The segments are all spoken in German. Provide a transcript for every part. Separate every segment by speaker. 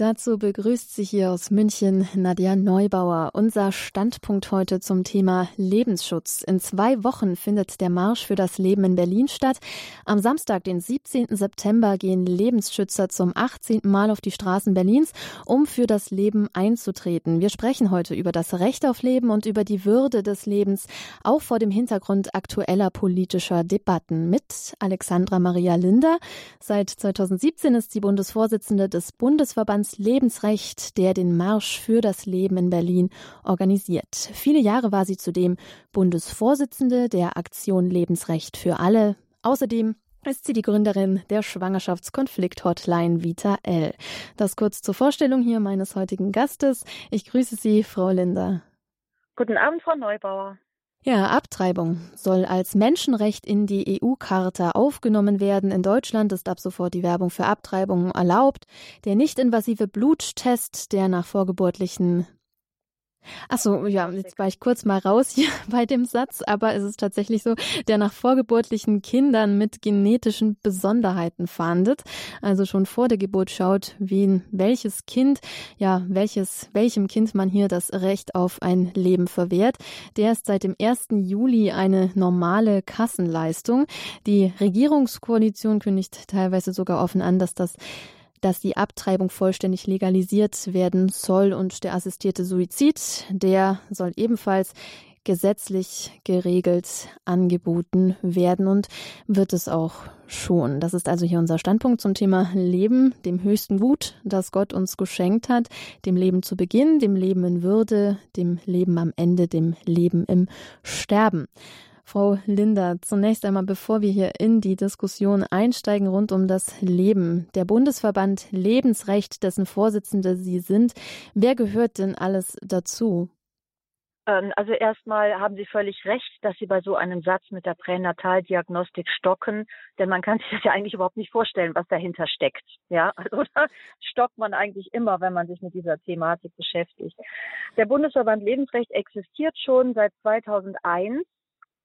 Speaker 1: Dazu begrüßt sie hier aus München Nadja Neubauer. Unser Standpunkt heute zum Thema Lebensschutz. In zwei Wochen findet der Marsch für das Leben in Berlin statt. Am Samstag, den 17. September, gehen Lebensschützer zum 18. Mal auf die Straßen Berlins, um für das Leben einzutreten. Wir sprechen heute über das Recht auf Leben und über die Würde des Lebens, auch vor dem Hintergrund aktueller politischer Debatten mit Alexandra Maria Linder. Seit 2017 ist sie Bundesvorsitzende des Bundesverbands Lebensrecht, der den Marsch für das Leben in Berlin organisiert. Viele Jahre war sie zudem Bundesvorsitzende der Aktion Lebensrecht für alle. Außerdem ist sie die Gründerin der Schwangerschaftskonflikt-Hotline Vita L. Das kurz zur Vorstellung hier meines heutigen Gastes. Ich grüße Sie, Frau Linder.
Speaker 2: Guten Abend, Frau Neubauer.
Speaker 1: Ja, Abtreibung soll als Menschenrecht in die EU-Charta aufgenommen werden. In Deutschland ist ab sofort die Werbung für Abtreibungen erlaubt. Der nicht-invasive Bluttest, der nach vorgeburtlichen Ach so, ja, jetzt war ich kurz mal raus hier bei dem Satz, aber es ist tatsächlich so, der nach vorgeburtlichen Kindern mit genetischen Besonderheiten fahndet, also schon vor der Geburt schaut, wen welches Kind, ja, welches welchem Kind man hier das Recht auf ein Leben verwehrt. Der ist seit dem 1. Juli eine normale Kassenleistung. Die Regierungskoalition kündigt teilweise sogar offen an, dass das dass die Abtreibung vollständig legalisiert werden soll und der assistierte Suizid, der soll ebenfalls gesetzlich geregelt angeboten werden und wird es auch schon. Das ist also hier unser Standpunkt zum Thema Leben, dem höchsten Gut, das Gott uns geschenkt hat, dem Leben zu Beginn, dem Leben in Würde, dem Leben am Ende, dem Leben im Sterben. Frau Linder, zunächst einmal, bevor wir hier in die Diskussion einsteigen rund um das Leben, der Bundesverband Lebensrecht, dessen Vorsitzende Sie sind, wer gehört denn alles dazu?
Speaker 2: Ähm, also erstmal haben Sie völlig recht, dass Sie bei so einem Satz mit der Pränataldiagnostik stocken, denn man kann sich das ja eigentlich überhaupt nicht vorstellen, was dahinter steckt. Ja, also da stockt man eigentlich immer, wenn man sich mit dieser Thematik beschäftigt. Der Bundesverband Lebensrecht existiert schon seit 2001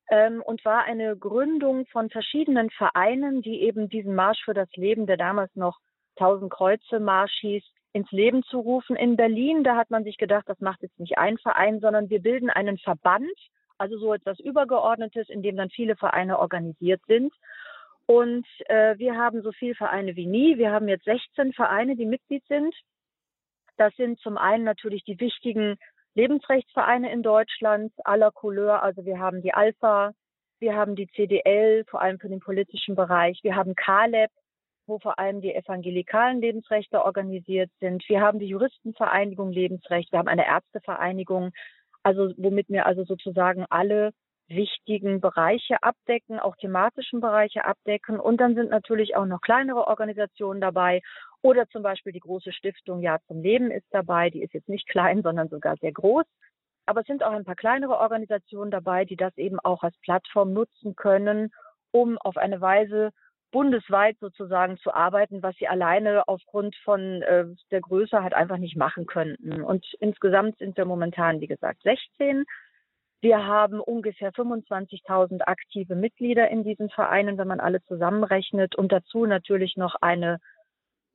Speaker 2: ähm, und war eine Gründung von verschiedenen Vereinen, die eben diesen Marsch für das Leben, der damals noch Tausend Kreuze Marsch hieß, ins Leben zu rufen. In Berlin, da hat man sich gedacht, das macht jetzt nicht ein Verein, sondern wir bilden einen Verband, also so etwas Übergeordnetes, in dem dann viele Vereine organisiert sind. Und äh, wir haben so viele Vereine wie nie. Wir haben jetzt 16 Vereine, die Mitglied sind. Das sind zum einen natürlich die wichtigen Lebensrechtsvereine in Deutschland aller Couleur. Also wir haben die Alpha, wir haben die CDL, vor allem für den politischen Bereich. Wir haben CALEB, wo vor allem die evangelikalen Lebensrechte organisiert sind. Wir haben die Juristenvereinigung Lebensrecht. Wir haben eine Ärztevereinigung. Also womit wir also sozusagen alle wichtigen Bereiche abdecken, auch thematischen Bereiche abdecken. Und dann sind natürlich auch noch kleinere Organisationen dabei. Oder zum Beispiel die große Stiftung Ja zum Leben ist dabei. Die ist jetzt nicht klein, sondern sogar sehr groß. Aber es sind auch ein paar kleinere Organisationen dabei, die das eben auch als Plattform nutzen können, um auf eine Weise bundesweit sozusagen zu arbeiten, was sie alleine aufgrund von äh, der Größe halt einfach nicht machen könnten. Und insgesamt sind wir momentan, wie gesagt, 16 wir haben ungefähr 25.000 aktive Mitglieder in diesen Vereinen, wenn man alle zusammenrechnet und dazu natürlich noch eine,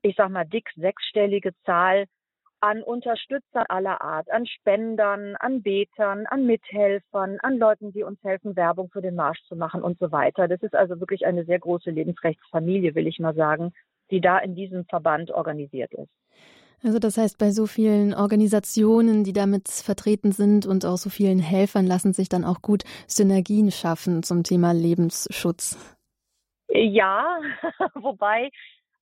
Speaker 2: ich sag mal, dick sechsstellige Zahl an Unterstützern aller Art, an Spendern, an Betern, an Mithelfern, an Leuten, die uns helfen, Werbung für den Marsch zu machen und so weiter. Das ist also wirklich eine sehr große Lebensrechtsfamilie, will ich mal sagen, die da in diesem Verband organisiert ist.
Speaker 1: Also das heißt, bei so vielen Organisationen, die damit vertreten sind und auch so vielen Helfern lassen sich dann auch gut Synergien schaffen zum Thema Lebensschutz.
Speaker 2: Ja, wobei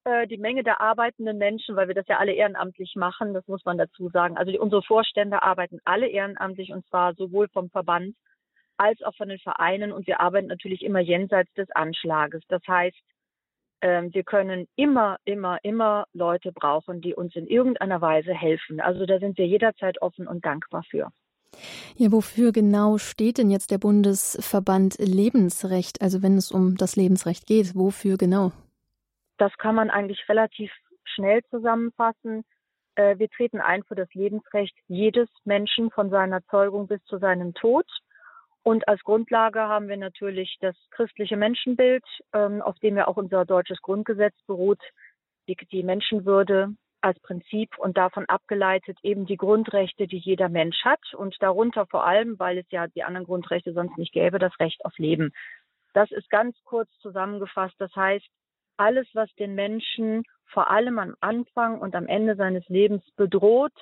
Speaker 2: äh, die Menge der arbeitenden Menschen, weil wir das ja alle ehrenamtlich machen, das muss man dazu sagen. Also die, unsere Vorstände arbeiten alle ehrenamtlich und zwar sowohl vom Verband als auch von den Vereinen und wir arbeiten natürlich immer jenseits des Anschlages. Das heißt, ähm, wir können immer, immer, immer Leute brauchen, die uns in irgendeiner Weise helfen. Also da sind wir jederzeit offen und dankbar für.
Speaker 1: Ja, wofür genau steht denn jetzt der Bundesverband Lebensrecht? Also wenn es um das Lebensrecht geht, wofür genau?
Speaker 2: Das kann man eigentlich relativ schnell zusammenfassen. Äh, wir treten ein für das Lebensrecht jedes Menschen von seiner Zeugung bis zu seinem Tod. Und als Grundlage haben wir natürlich das christliche Menschenbild, ähm, auf dem ja auch unser deutsches Grundgesetz beruht, die, die Menschenwürde, als Prinzip und davon abgeleitet eben die Grundrechte, die jeder Mensch hat und darunter vor allem, weil es ja die anderen Grundrechte sonst nicht gäbe, das Recht auf Leben. Das ist ganz kurz zusammengefasst. Das heißt, alles, was den Menschen vor allem am Anfang und am Ende seines Lebens bedroht,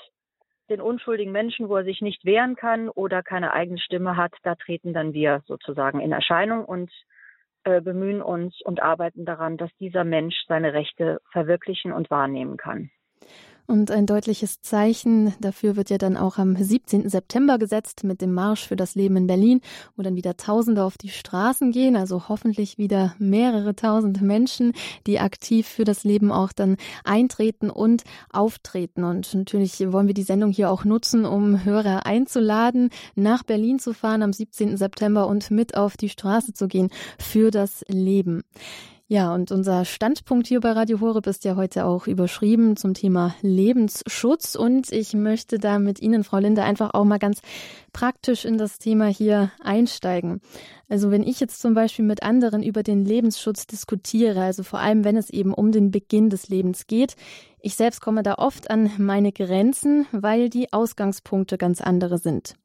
Speaker 2: den unschuldigen Menschen, wo er sich nicht wehren kann oder keine eigene Stimme hat, da treten dann wir sozusagen in Erscheinung und äh, bemühen uns und arbeiten daran, dass dieser Mensch seine Rechte verwirklichen und wahrnehmen kann.
Speaker 1: Und ein deutliches Zeichen dafür wird ja dann auch am 17. September gesetzt mit dem Marsch für das Leben in Berlin, wo dann wieder Tausende auf die Straßen gehen, also hoffentlich wieder mehrere tausend Menschen, die aktiv für das Leben auch dann eintreten und auftreten. Und natürlich wollen wir die Sendung hier auch nutzen, um Hörer einzuladen, nach Berlin zu fahren am 17. September und mit auf die Straße zu gehen für das Leben. Ja, und unser Standpunkt hier bei Radio Horeb ist ja heute auch überschrieben zum Thema Lebensschutz. Und ich möchte da mit Ihnen, Frau Linde, einfach auch mal ganz praktisch in das Thema hier einsteigen. Also wenn ich jetzt zum Beispiel mit anderen über den Lebensschutz diskutiere, also vor allem wenn es eben um den Beginn des Lebens geht, ich selbst komme da oft an meine Grenzen, weil die Ausgangspunkte ganz andere sind.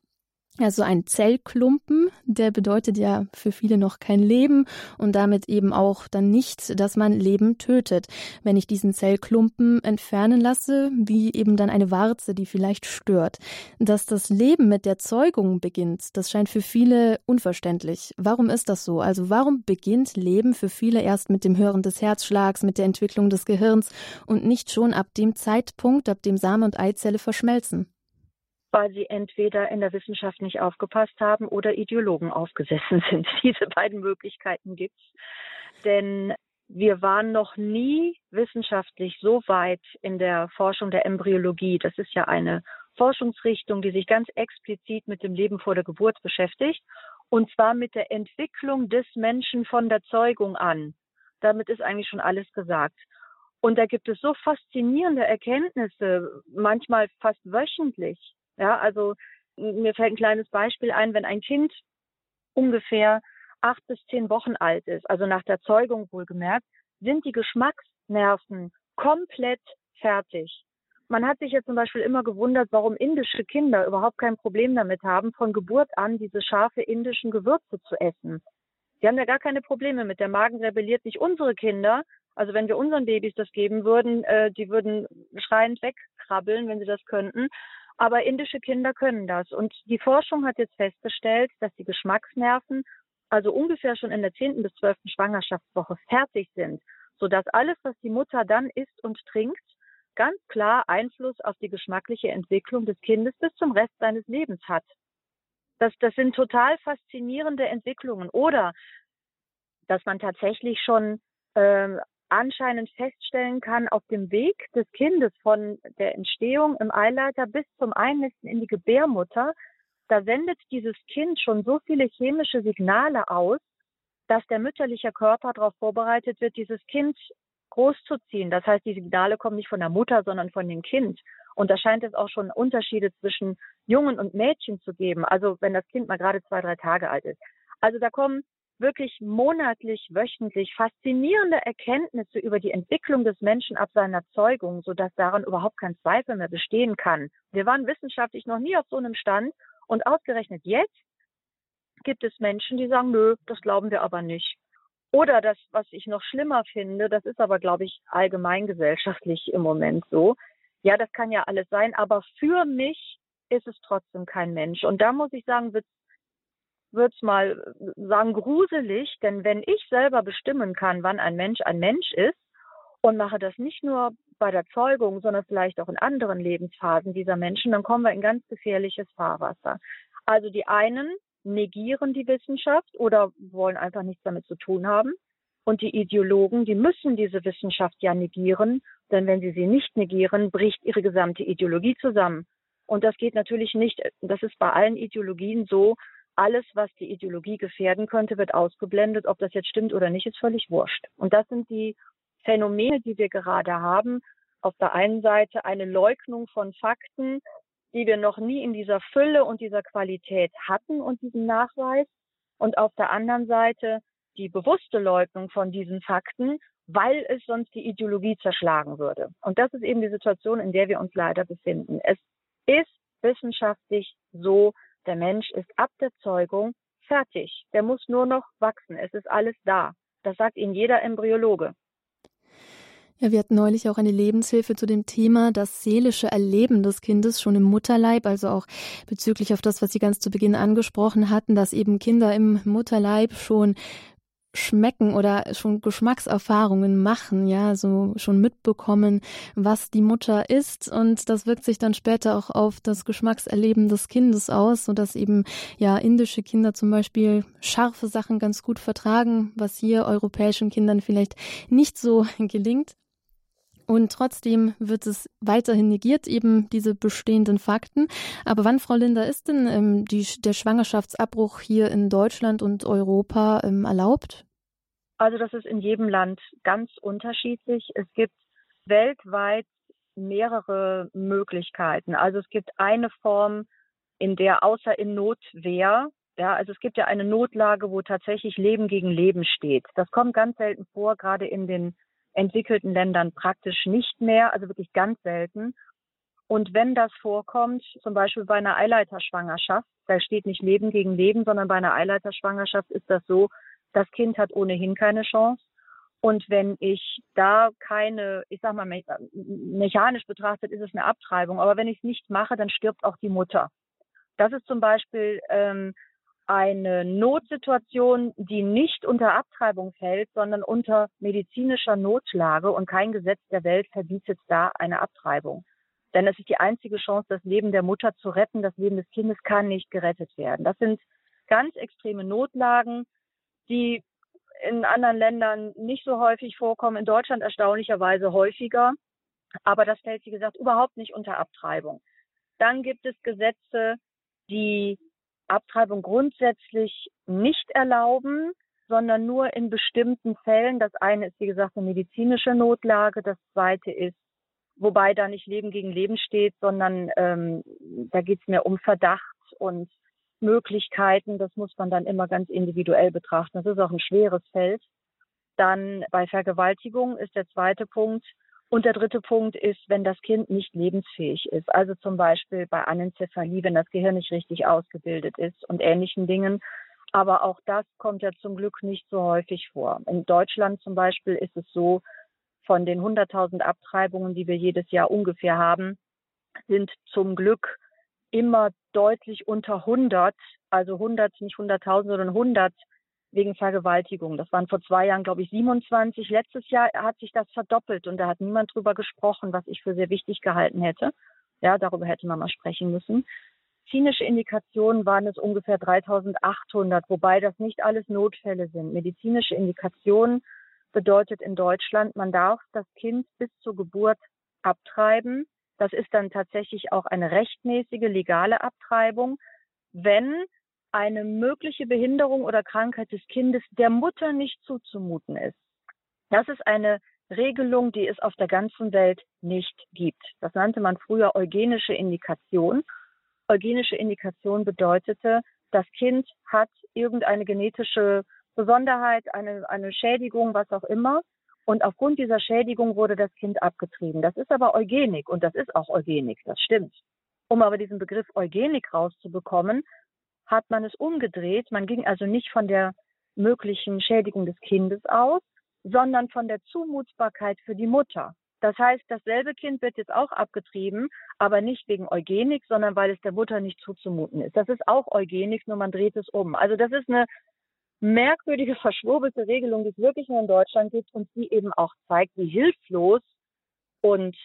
Speaker 1: Also ein Zellklumpen, der bedeutet ja für viele noch kein Leben und damit eben auch dann nicht, dass man Leben tötet. Wenn ich diesen Zellklumpen entfernen lasse, wie eben dann eine Warze, die vielleicht stört. Dass das Leben mit der Zeugung beginnt, das scheint für viele unverständlich. Warum ist das so? Also warum beginnt Leben für viele erst mit dem Hören des Herzschlags, mit der Entwicklung des Gehirns und nicht schon ab dem Zeitpunkt, ab dem Same und Eizelle verschmelzen?
Speaker 2: Weil sie entweder in der Wissenschaft nicht aufgepasst haben oder Ideologen aufgesessen sind. Diese beiden Möglichkeiten gibt's. Denn wir waren noch nie wissenschaftlich so weit in der Forschung der Embryologie. Das ist ja eine Forschungsrichtung, die sich ganz explizit mit dem Leben vor der Geburt beschäftigt. Und zwar mit der Entwicklung des Menschen von der Zeugung an. Damit ist eigentlich schon alles gesagt. Und da gibt es so faszinierende Erkenntnisse, manchmal fast wöchentlich, ja, also mir fällt ein kleines Beispiel ein, wenn ein Kind ungefähr acht bis zehn Wochen alt ist, also nach der Zeugung wohlgemerkt, sind die Geschmacksnerven komplett fertig. Man hat sich jetzt zum Beispiel immer gewundert, warum indische Kinder überhaupt kein Problem damit haben, von Geburt an diese scharfe indischen Gewürze zu essen. Die haben ja gar keine Probleme mit. Der Magen rebelliert nicht. Unsere Kinder, also wenn wir unseren Babys das geben würden, äh, die würden schreiend wegkrabbeln, wenn sie das könnten. Aber indische Kinder können das. Und die Forschung hat jetzt festgestellt, dass die Geschmacksnerven also ungefähr schon in der zehnten bis zwölften Schwangerschaftswoche fertig sind, sodass alles, was die Mutter dann isst und trinkt, ganz klar Einfluss auf die geschmackliche Entwicklung des Kindes bis zum Rest seines Lebens hat. Das, das sind total faszinierende Entwicklungen. Oder dass man tatsächlich schon ähm, anscheinend feststellen kann, auf dem Weg des Kindes von der Entstehung im Eileiter bis zum Einnisten in die Gebärmutter, da sendet dieses Kind schon so viele chemische Signale aus, dass der mütterliche Körper darauf vorbereitet wird, dieses Kind großzuziehen. Das heißt, die Signale kommen nicht von der Mutter, sondern von dem Kind. Und da scheint es auch schon Unterschiede zwischen Jungen und Mädchen zu geben. Also wenn das Kind mal gerade zwei, drei Tage alt ist. Also da kommen wirklich monatlich, wöchentlich faszinierende Erkenntnisse über die Entwicklung des Menschen ab seiner Zeugung, sodass daran überhaupt kein Zweifel mehr bestehen kann. Wir waren wissenschaftlich noch nie auf so einem Stand und ausgerechnet jetzt gibt es Menschen, die sagen, nö, das glauben wir aber nicht. Oder das, was ich noch schlimmer finde, das ist aber, glaube ich, allgemeingesellschaftlich im Moment so. Ja, das kann ja alles sein, aber für mich ist es trotzdem kein Mensch. Und da muss ich sagen, wird würde es mal sagen, gruselig, denn wenn ich selber bestimmen kann, wann ein Mensch ein Mensch ist und mache das nicht nur bei der Zeugung, sondern vielleicht auch in anderen Lebensphasen dieser Menschen, dann kommen wir in ganz gefährliches Fahrwasser. Also die einen negieren die Wissenschaft oder wollen einfach nichts damit zu tun haben. Und die Ideologen, die müssen diese Wissenschaft ja negieren, denn wenn sie sie nicht negieren, bricht ihre gesamte Ideologie zusammen. Und das geht natürlich nicht, das ist bei allen Ideologien so, alles, was die Ideologie gefährden könnte, wird ausgeblendet. Ob das jetzt stimmt oder nicht, ist völlig wurscht. Und das sind die Phänomene, die wir gerade haben. Auf der einen Seite eine Leugnung von Fakten, die wir noch nie in dieser Fülle und dieser Qualität hatten und diesen Nachweis. Und auf der anderen Seite die bewusste Leugnung von diesen Fakten, weil es sonst die Ideologie zerschlagen würde. Und das ist eben die Situation, in der wir uns leider befinden. Es ist wissenschaftlich so, der Mensch ist ab der Zeugung fertig. Der muss nur noch wachsen. Es ist alles da. Das sagt Ihnen jeder Embryologe.
Speaker 1: Ja, wir hatten neulich auch eine Lebenshilfe zu dem Thema das seelische Erleben des Kindes schon im Mutterleib, also auch bezüglich auf das, was Sie ganz zu Beginn angesprochen hatten, dass eben Kinder im Mutterleib schon schmecken oder schon Geschmackserfahrungen machen, ja, so schon mitbekommen, was die Mutter ist und das wirkt sich dann später auch auf das Geschmackserleben des Kindes aus, so dass eben ja indische Kinder zum Beispiel scharfe Sachen ganz gut vertragen, was hier europäischen Kindern vielleicht nicht so gelingt. Und trotzdem wird es weiterhin negiert, eben diese bestehenden Fakten. Aber wann, Frau Linder, ist denn ähm, die, der Schwangerschaftsabbruch hier in Deutschland und Europa ähm, erlaubt?
Speaker 2: Also das ist in jedem Land ganz unterschiedlich. Es gibt weltweit mehrere Möglichkeiten. Also es gibt eine Form, in der außer in Notwehr, ja, also es gibt ja eine Notlage, wo tatsächlich Leben gegen Leben steht. Das kommt ganz selten vor, gerade in den entwickelten Ländern praktisch nicht mehr, also wirklich ganz selten. Und wenn das vorkommt, zum Beispiel bei einer Eileiterschwangerschaft, da steht nicht Leben gegen Leben, sondern bei einer Eileiterschwangerschaft ist das so, das Kind hat ohnehin keine Chance. Und wenn ich da keine, ich sag mal, mechanisch betrachtet ist es eine Abtreibung, aber wenn ich es nicht mache, dann stirbt auch die Mutter. Das ist zum Beispiel ähm, eine Notsituation, die nicht unter Abtreibung fällt, sondern unter medizinischer Notlage und kein Gesetz der Welt verbietet da eine Abtreibung. Denn es ist die einzige Chance, das Leben der Mutter zu retten. Das Leben des Kindes kann nicht gerettet werden. Das sind ganz extreme Notlagen, die in anderen Ländern nicht so häufig vorkommen, in Deutschland erstaunlicherweise häufiger. Aber das fällt, wie gesagt, überhaupt nicht unter Abtreibung. Dann gibt es Gesetze, die Abtreibung grundsätzlich nicht erlauben, sondern nur in bestimmten Fällen. Das eine ist, wie gesagt, eine medizinische Notlage. Das zweite ist, wobei da nicht Leben gegen Leben steht, sondern ähm, da geht es mehr um Verdacht und Möglichkeiten. Das muss man dann immer ganz individuell betrachten. Das ist auch ein schweres Feld. Dann bei Vergewaltigung ist der zweite Punkt, und der dritte Punkt ist, wenn das Kind nicht lebensfähig ist. Also zum Beispiel bei Anencephalie, wenn das Gehirn nicht richtig ausgebildet ist und ähnlichen Dingen. Aber auch das kommt ja zum Glück nicht so häufig vor. In Deutschland zum Beispiel ist es so, von den 100.000 Abtreibungen, die wir jedes Jahr ungefähr haben, sind zum Glück immer deutlich unter 100, also 100, nicht 100.000, sondern 100 wegen Vergewaltigung. Das waren vor zwei Jahren, glaube ich, 27. Letztes Jahr hat sich das verdoppelt und da hat niemand drüber gesprochen, was ich für sehr wichtig gehalten hätte. Ja, darüber hätte man mal sprechen müssen. Medizinische Indikationen waren es ungefähr 3800, wobei das nicht alles Notfälle sind. Medizinische Indikationen bedeutet in Deutschland, man darf das Kind bis zur Geburt abtreiben. Das ist dann tatsächlich auch eine rechtmäßige, legale Abtreibung, wenn eine mögliche Behinderung oder Krankheit des Kindes der Mutter nicht zuzumuten ist. Das ist eine Regelung, die es auf der ganzen Welt nicht gibt. Das nannte man früher eugenische Indikation. Eugenische Indikation bedeutete, das Kind hat irgendeine genetische Besonderheit, eine, eine Schädigung, was auch immer. Und aufgrund dieser Schädigung wurde das Kind abgetrieben. Das ist aber Eugenik und das ist auch Eugenik, das stimmt. Um aber diesen Begriff Eugenik rauszubekommen, hat man es umgedreht. Man ging also nicht von der möglichen Schädigung des Kindes aus, sondern von der Zumutbarkeit für die Mutter. Das heißt, dasselbe Kind wird jetzt auch abgetrieben, aber nicht wegen Eugenik, sondern weil es der Mutter nicht zuzumuten ist. Das ist auch Eugenik, nur man dreht es um. Also das ist eine merkwürdige, verschwurbelte Regelung, die es wirklich nur in Deutschland gibt und die eben auch zeigt, wie hilflos und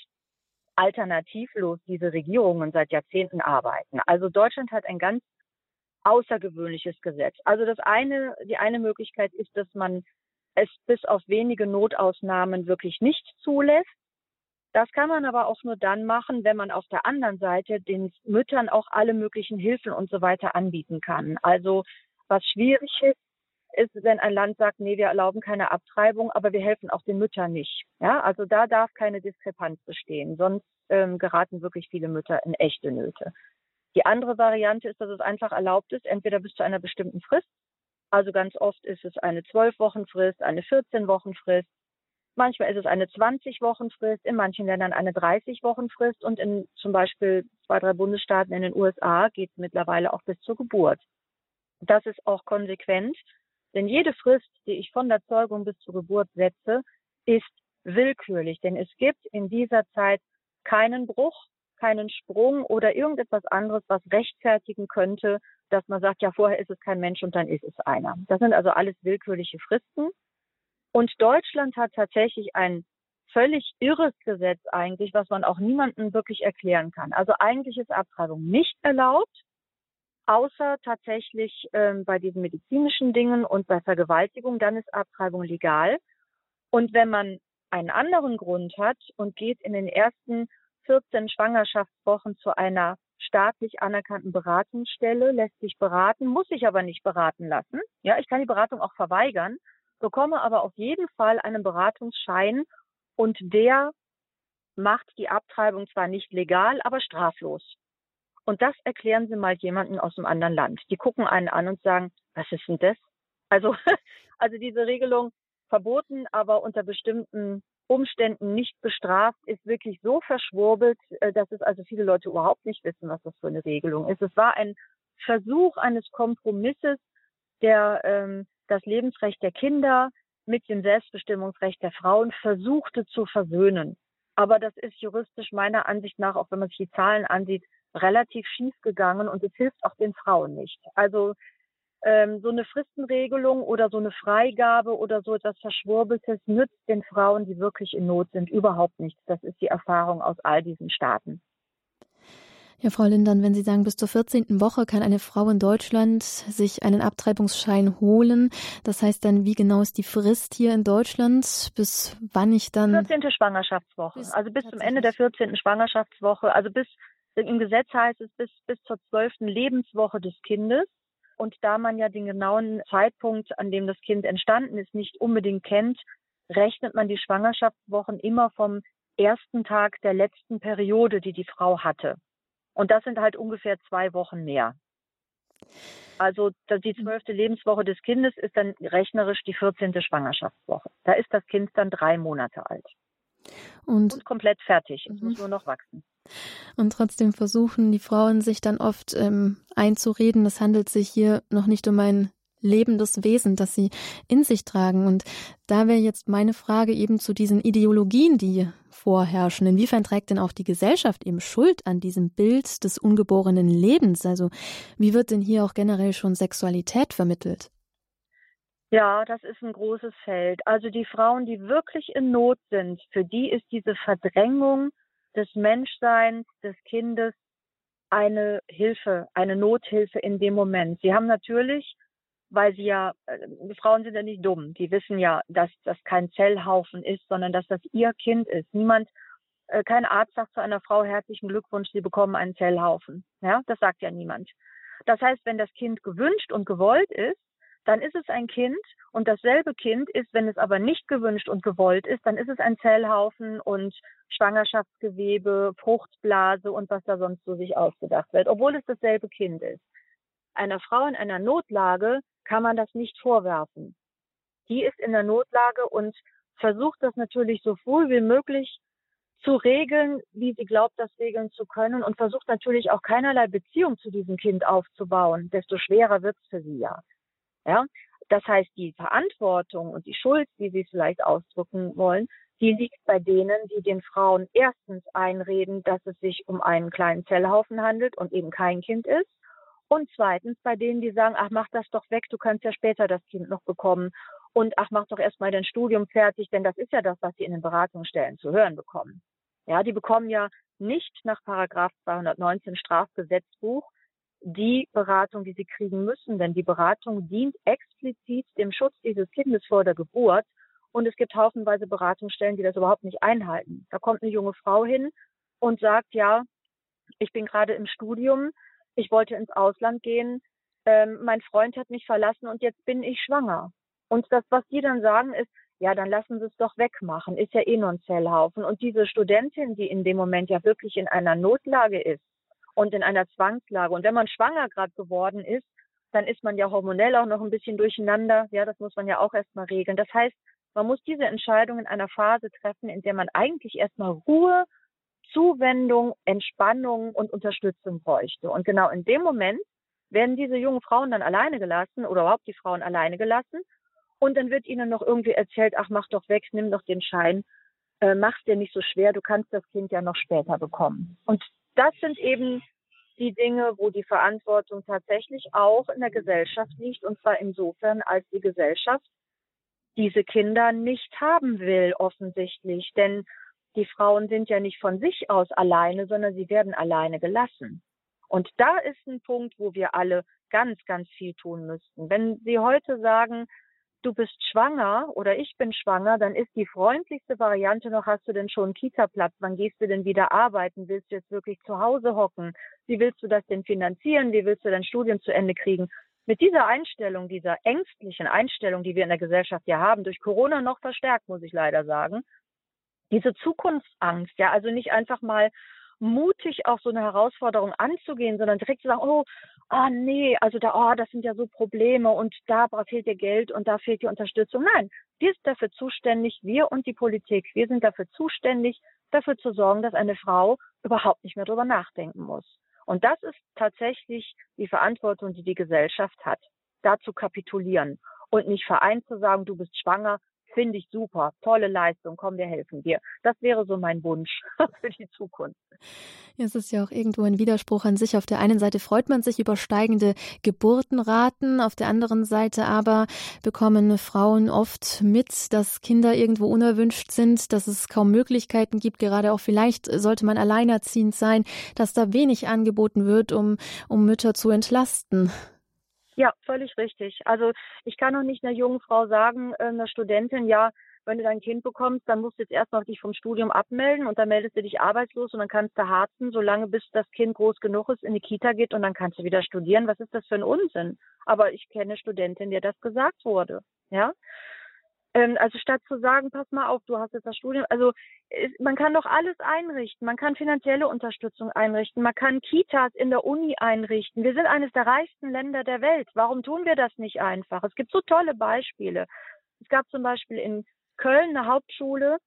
Speaker 2: alternativlos diese Regierungen seit Jahrzehnten arbeiten. Also Deutschland hat ein ganz außergewöhnliches Gesetz. Also das eine, die eine Möglichkeit ist, dass man es bis auf wenige Notausnahmen wirklich nicht zulässt. Das kann man aber auch nur dann machen, wenn man auf der anderen Seite den Müttern auch alle möglichen Hilfen und so weiter anbieten kann. Also was schwierig ist, ist, wenn ein Land sagt, nee, wir erlauben keine Abtreibung, aber wir helfen auch den Müttern nicht. Ja, also da darf keine Diskrepanz bestehen, sonst ähm, geraten wirklich viele Mütter in echte Nöte. Die andere Variante ist, dass es einfach erlaubt ist, entweder bis zu einer bestimmten Frist. Also ganz oft ist es eine zwölf Wochen Frist, eine 14 Wochen Frist. Manchmal ist es eine 20-Wochen-Frist, in manchen Ländern eine 30-Wochen-Frist und in zum Beispiel zwei, drei Bundesstaaten in den USA geht es mittlerweile auch bis zur Geburt. Das ist auch konsequent, denn jede Frist, die ich von der Zeugung bis zur Geburt setze, ist willkürlich, denn es gibt in dieser Zeit keinen Bruch, keinen Sprung oder irgendetwas anderes, was rechtfertigen könnte, dass man sagt, ja, vorher ist es kein Mensch und dann ist es einer. Das sind also alles willkürliche Fristen. Und Deutschland hat tatsächlich ein völlig irres Gesetz eigentlich, was man auch niemandem wirklich erklären kann. Also eigentlich ist Abtreibung nicht erlaubt, außer tatsächlich ähm, bei diesen medizinischen Dingen und bei Vergewaltigung, dann ist Abtreibung legal. Und wenn man einen anderen Grund hat und geht in den ersten 14 Schwangerschaftswochen zu einer staatlich anerkannten Beratungsstelle, lässt sich beraten, muss sich aber nicht beraten lassen. Ja, ich kann die Beratung auch verweigern, bekomme aber auf jeden Fall einen Beratungsschein und der macht die Abtreibung zwar nicht legal, aber straflos. Und das erklären Sie mal jemanden aus einem anderen Land. Die gucken einen an und sagen, was ist denn das? Also, also diese Regelung verboten, aber unter bestimmten Umständen nicht bestraft, ist wirklich so verschwurbelt, äh, dass es also viele Leute überhaupt nicht wissen, was das für eine Regelung ist. Es war ein Versuch eines Kompromisses, der ähm, das Lebensrecht der Kinder mit dem Selbstbestimmungsrecht der Frauen versuchte zu versöhnen. Aber das ist juristisch meiner Ansicht nach, auch wenn man sich die Zahlen ansieht, relativ schief gegangen und es hilft auch den Frauen nicht. Also ähm, so eine Fristenregelung oder so eine Freigabe oder so etwas Verschwurbeltes nützt den Frauen, die wirklich in Not sind, überhaupt nichts. Das ist die Erfahrung aus all diesen Staaten.
Speaker 1: Ja, Frau Lindern, wenn Sie sagen, bis zur 14. Woche kann eine Frau in Deutschland sich einen Abtreibungsschein holen. Das heißt dann, wie genau ist die Frist hier in Deutschland? Bis wann ich dann.
Speaker 2: 14. Schwangerschaftswoche. Bis also bis zum Ende der 14. Schwangerschaftswoche. Also bis, im Gesetz heißt es bis, bis zur 12. Lebenswoche des Kindes. Und da man ja den genauen Zeitpunkt, an dem das Kind entstanden ist, nicht unbedingt kennt, rechnet man die Schwangerschaftswochen immer vom ersten Tag der letzten Periode, die die Frau hatte. Und das sind halt ungefähr zwei Wochen mehr. Also die zwölfte Lebenswoche des Kindes ist dann rechnerisch die 14. Schwangerschaftswoche. Da ist das Kind dann drei Monate alt. Und, und komplett fertig. Es mhm. muss nur noch wachsen.
Speaker 1: Und trotzdem versuchen die Frauen sich dann oft ähm, einzureden, es handelt sich hier noch nicht um ein lebendes Wesen, das sie in sich tragen. Und da wäre jetzt meine Frage eben zu diesen Ideologien, die vorherrschen. Inwiefern trägt denn auch die Gesellschaft eben Schuld an diesem Bild des ungeborenen Lebens? Also wie wird denn hier auch generell schon Sexualität vermittelt?
Speaker 2: Ja, das ist ein großes Feld. Also die Frauen, die wirklich in Not sind, für die ist diese Verdrängung des Menschseins, des Kindes eine Hilfe, eine Nothilfe in dem Moment. Sie haben natürlich weil sie ja, äh, Frauen sind ja nicht dumm. Die wissen ja, dass das kein Zellhaufen ist, sondern dass das ihr Kind ist. Niemand, äh, kein Arzt sagt zu einer Frau herzlichen Glückwunsch, sie bekommen einen Zellhaufen. Ja, das sagt ja niemand. Das heißt, wenn das Kind gewünscht und gewollt ist, dann ist es ein Kind und dasselbe Kind ist, wenn es aber nicht gewünscht und gewollt ist, dann ist es ein Zellhaufen und Schwangerschaftsgewebe, Fruchtblase und was da sonst so sich ausgedacht wird, obwohl es dasselbe Kind ist. Einer Frau in einer Notlage kann man das nicht vorwerfen. Die ist in der Notlage und versucht das natürlich so früh wie möglich zu regeln, wie sie glaubt, das regeln zu können und versucht natürlich auch keinerlei Beziehung zu diesem Kind aufzubauen, desto schwerer wird es für sie ja. Ja, das heißt, die Verantwortung und die Schuld, wie sie es vielleicht ausdrücken wollen, die liegt bei denen, die den Frauen erstens einreden, dass es sich um einen kleinen Zellhaufen handelt und eben kein Kind ist und zweitens bei denen, die sagen, ach, mach das doch weg, du kannst ja später das Kind noch bekommen. Und ach, mach doch erstmal dein Studium fertig, denn das ist ja das, was sie in den Beratungsstellen zu hören bekommen. Ja, die bekommen ja nicht nach Paragraph 219 Strafgesetzbuch die Beratung, die sie kriegen müssen, denn die Beratung dient explizit dem Schutz dieses Kindes vor der Geburt. Und es gibt haufenweise Beratungsstellen, die das überhaupt nicht einhalten. Da kommt eine junge Frau hin und sagt, ja, ich bin gerade im Studium, ich wollte ins Ausland gehen, ähm, mein Freund hat mich verlassen und jetzt bin ich schwanger. Und das, was die dann sagen, ist, ja, dann lassen Sie es doch wegmachen, ist ja eh nur ein Zellhaufen. Und diese Studentin, die in dem Moment ja wirklich in einer Notlage ist und in einer Zwangslage, und wenn man schwanger gerade geworden ist, dann ist man ja hormonell auch noch ein bisschen durcheinander. Ja, das muss man ja auch erstmal regeln. Das heißt, Man muss diese Entscheidung in einer Phase treffen, in der man eigentlich erstmal Ruhe, Zuwendung, Entspannung und Unterstützung bräuchte. Und genau in dem Moment werden diese jungen Frauen dann alleine gelassen oder überhaupt die Frauen alleine gelassen. Und dann wird ihnen noch irgendwie erzählt, ach, mach doch weg, nimm doch den Schein, äh, mach's dir nicht so schwer, du kannst das Kind ja noch später bekommen. Und das sind eben die Dinge, wo die Verantwortung tatsächlich auch in der Gesellschaft liegt, und zwar insofern, als die Gesellschaft diese Kinder nicht haben will, offensichtlich. Denn die Frauen sind ja nicht von sich aus alleine, sondern sie werden alleine gelassen. Und da ist ein Punkt, wo wir alle ganz, ganz viel tun müssten. Wenn Sie heute sagen, du bist schwanger oder ich bin schwanger, dann ist die freundlichste Variante noch, hast du denn schon einen Kita-Platz? Wann gehst du denn wieder arbeiten? Willst du jetzt wirklich zu Hause hocken? Wie willst du das denn finanzieren? Wie willst du dein Studium zu Ende kriegen? Mit dieser Einstellung, dieser ängstlichen Einstellung, die wir in der Gesellschaft ja haben, durch Corona noch verstärkt, muss ich leider sagen, diese Zukunftsangst, ja, also nicht einfach mal mutig auch so eine Herausforderung anzugehen, sondern direkt zu sagen, oh, ah nee, also da, oh, das sind ja so Probleme und da fehlt dir Geld und da fehlt die Unterstützung. Nein, wir sind dafür zuständig, wir und die Politik, wir sind dafür zuständig, dafür zu sorgen, dass eine Frau überhaupt nicht mehr drüber nachdenken muss. Und das ist tatsächlich die Verantwortung, die die Gesellschaft hat, da zu kapitulieren und nicht vereint zu sagen, du bist schwanger, finde ich super, tolle Leistung, komm, wir helfen dir. Das wäre so mein Wunsch für die Zukunft.
Speaker 1: Es ist ja auch irgendwo ein Widerspruch an sich. Auf der einen Seite freut man sich über steigende Geburtenraten, auf der anderen Seite aber bekommen Frauen oft mit, dass Kinder irgendwo unerwünscht sind, dass es kaum Möglichkeiten gibt, gerade auch vielleicht sollte man alleinerziehend sein, dass da wenig angeboten wird, um, um Mütter zu entlasten.
Speaker 2: Ja, völlig richtig. Also ich kann noch nicht einer jungen Frau sagen, äh, einer Studentin, ja, wenn du dein Kind bekommst, dann musst du jetzt erst noch dich vom Studium abmelden und dann meldest du dich arbeitslos und dann kannst du harzen, solange bis das Kind groß genug ist, in die Kita geht und dann kannst du wieder studieren. Was ist das für ein Unsinn? Aber ich kenne Studentin, der das gesagt wurde. Ja. Ähm, also statt zu sagen, pass mal auf, du hast jetzt das Studium, also man kann doch alles einrichten. Man kann finanzielle Unterstützung einrichten. Man kann Kitas in der Uni einrichten. Wir sind eines der reichsten Länder der Welt. Warum tun wir das nicht einfach? Es gibt so tolle Beispiele. Es gab zum Beispiel in Köln eine Hauptschule.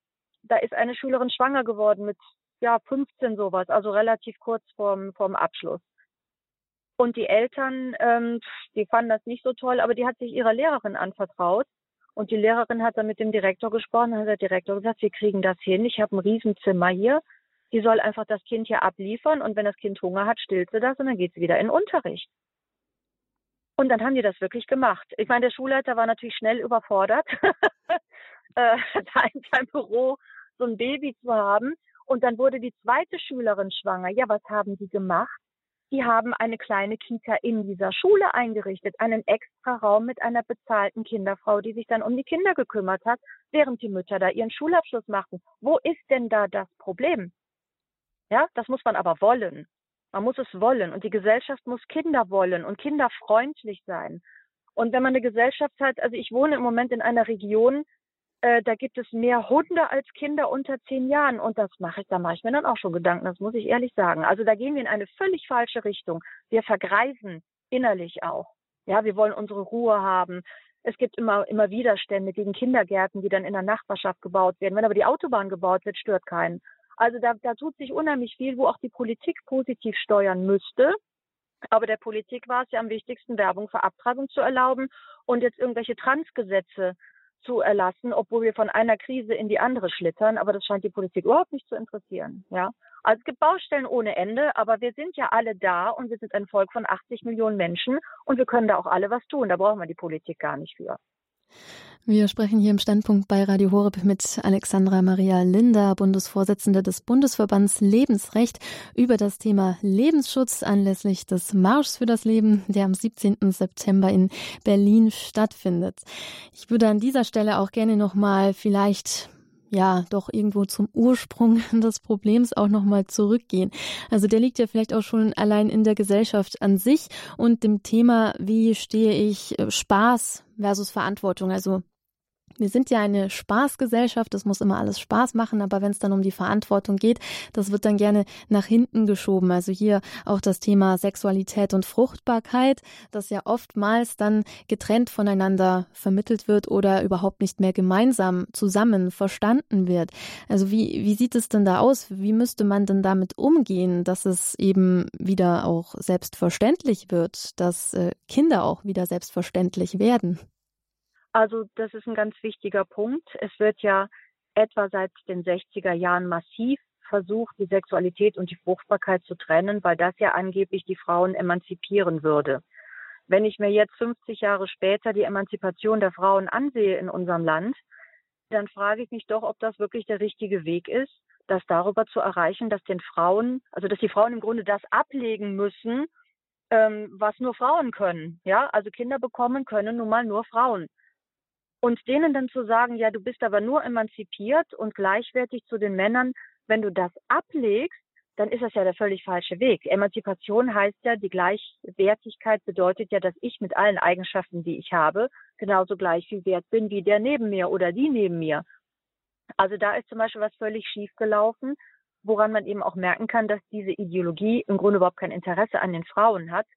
Speaker 2: Da ist eine Schülerin schwanger geworden mit ja 15 sowas, also relativ kurz vorm vorm Abschluss. Und die Eltern, ähm, die fanden das nicht so toll, aber die hat sich ihrer Lehrerin anvertraut und die Lehrerin hat dann mit dem Direktor gesprochen, dann hat der Direktor gesagt, wir kriegen das hin, ich habe ein Riesenzimmer hier, die soll einfach das Kind hier abliefern und wenn das Kind Hunger hat, stillt sie das und dann geht sie wieder in den Unterricht. Und dann haben die das wirklich gemacht. Ich meine, der Schulleiter war natürlich schnell überfordert, äh, da in seinem Büro so ein Baby zu haben. Und dann wurde die zweite Schülerin schwanger. Ja, was haben die gemacht? Die haben eine kleine Kita in dieser Schule eingerichtet, einen extra Raum mit einer bezahlten Kinderfrau, die sich dann um die Kinder gekümmert hat, während die Mütter da ihren Schulabschluss machten. Wo ist denn da das Problem? Ja, das muss man aber wollen. Man muss es wollen und die Gesellschaft muss Kinder wollen und kinderfreundlich sein. Und wenn man eine Gesellschaft hat, also ich wohne im Moment in einer Region, äh, da gibt es mehr Hunde als Kinder unter zehn Jahren. Und das mache ich, da mache ich mir dann auch schon Gedanken, das muss ich ehrlich sagen. Also da gehen wir in eine völlig falsche Richtung. Wir vergreisen innerlich auch. Ja, wir wollen unsere Ruhe haben. Es gibt immer, immer Widerstände gegen Kindergärten, die dann in der Nachbarschaft gebaut werden. Wenn aber die Autobahn gebaut wird, stört keinen. Also da, da tut sich unheimlich viel, wo auch die Politik positiv steuern müsste. Aber der Politik war es ja am wichtigsten, Werbung für Abtreibung zu erlauben und jetzt irgendwelche Transgesetze zu erlassen, obwohl wir von einer Krise in die andere schlittern. Aber das scheint die Politik überhaupt nicht zu interessieren. Ja, also es gibt Baustellen ohne Ende, aber wir sind ja alle da und wir sind ein Volk von 80 Millionen Menschen und wir können da auch alle was tun. Da brauchen wir die Politik gar nicht für.
Speaker 1: Wir sprechen hier im Standpunkt bei Radio Horeb mit Alexandra Maria Linder, Bundesvorsitzende des Bundesverbands Lebensrecht, über das Thema Lebensschutz anlässlich des Marschs für das Leben, der am 17. September in Berlin stattfindet. Ich würde an dieser Stelle auch gerne nochmal vielleicht ja doch irgendwo zum Ursprung des Problems auch nochmal zurückgehen. Also der liegt ja vielleicht auch schon allein in der Gesellschaft an sich und dem Thema, wie stehe ich äh, Spaß versus Verantwortung. Also wir sind ja eine Spaßgesellschaft, es muss immer alles Spaß machen, aber wenn es dann um die Verantwortung geht, das wird dann gerne nach hinten geschoben. Also hier auch das Thema Sexualität und Fruchtbarkeit, das ja oftmals dann getrennt voneinander vermittelt wird oder überhaupt nicht mehr gemeinsam zusammen verstanden wird. Also wie, wie sieht es denn da aus? Wie müsste man denn damit umgehen, dass es eben wieder auch selbstverständlich wird, dass äh, Kinder auch wieder selbstverständlich werden?
Speaker 2: Also das ist ein ganz wichtiger Punkt. Es wird ja etwa seit den 60er Jahren massiv versucht, die Sexualität und die Fruchtbarkeit zu trennen, weil das ja angeblich die Frauen emanzipieren würde. Wenn ich mir jetzt 50 Jahre später die Emanzipation der Frauen ansehe in unserem Land, dann frage ich mich doch, ob das wirklich der richtige Weg ist, das darüber zu erreichen, dass den Frauen, also dass die Frauen im Grunde das ablegen müssen, ähm, was nur Frauen können. Ja, also Kinder bekommen können nun mal nur Frauen. Und denen dann zu sagen, ja, du bist aber nur emanzipiert und gleichwertig zu den Männern, wenn du das ablegst, dann ist das ja der völlig falsche Weg. Emanzipation heißt ja, die Gleichwertigkeit bedeutet ja, dass ich mit allen Eigenschaften, die ich habe, genauso gleich viel wert bin wie der neben mir oder die neben mir. Also da ist zum Beispiel was völlig schief gelaufen, woran man eben auch merken kann, dass diese Ideologie im Grunde überhaupt kein Interesse an den Frauen hat,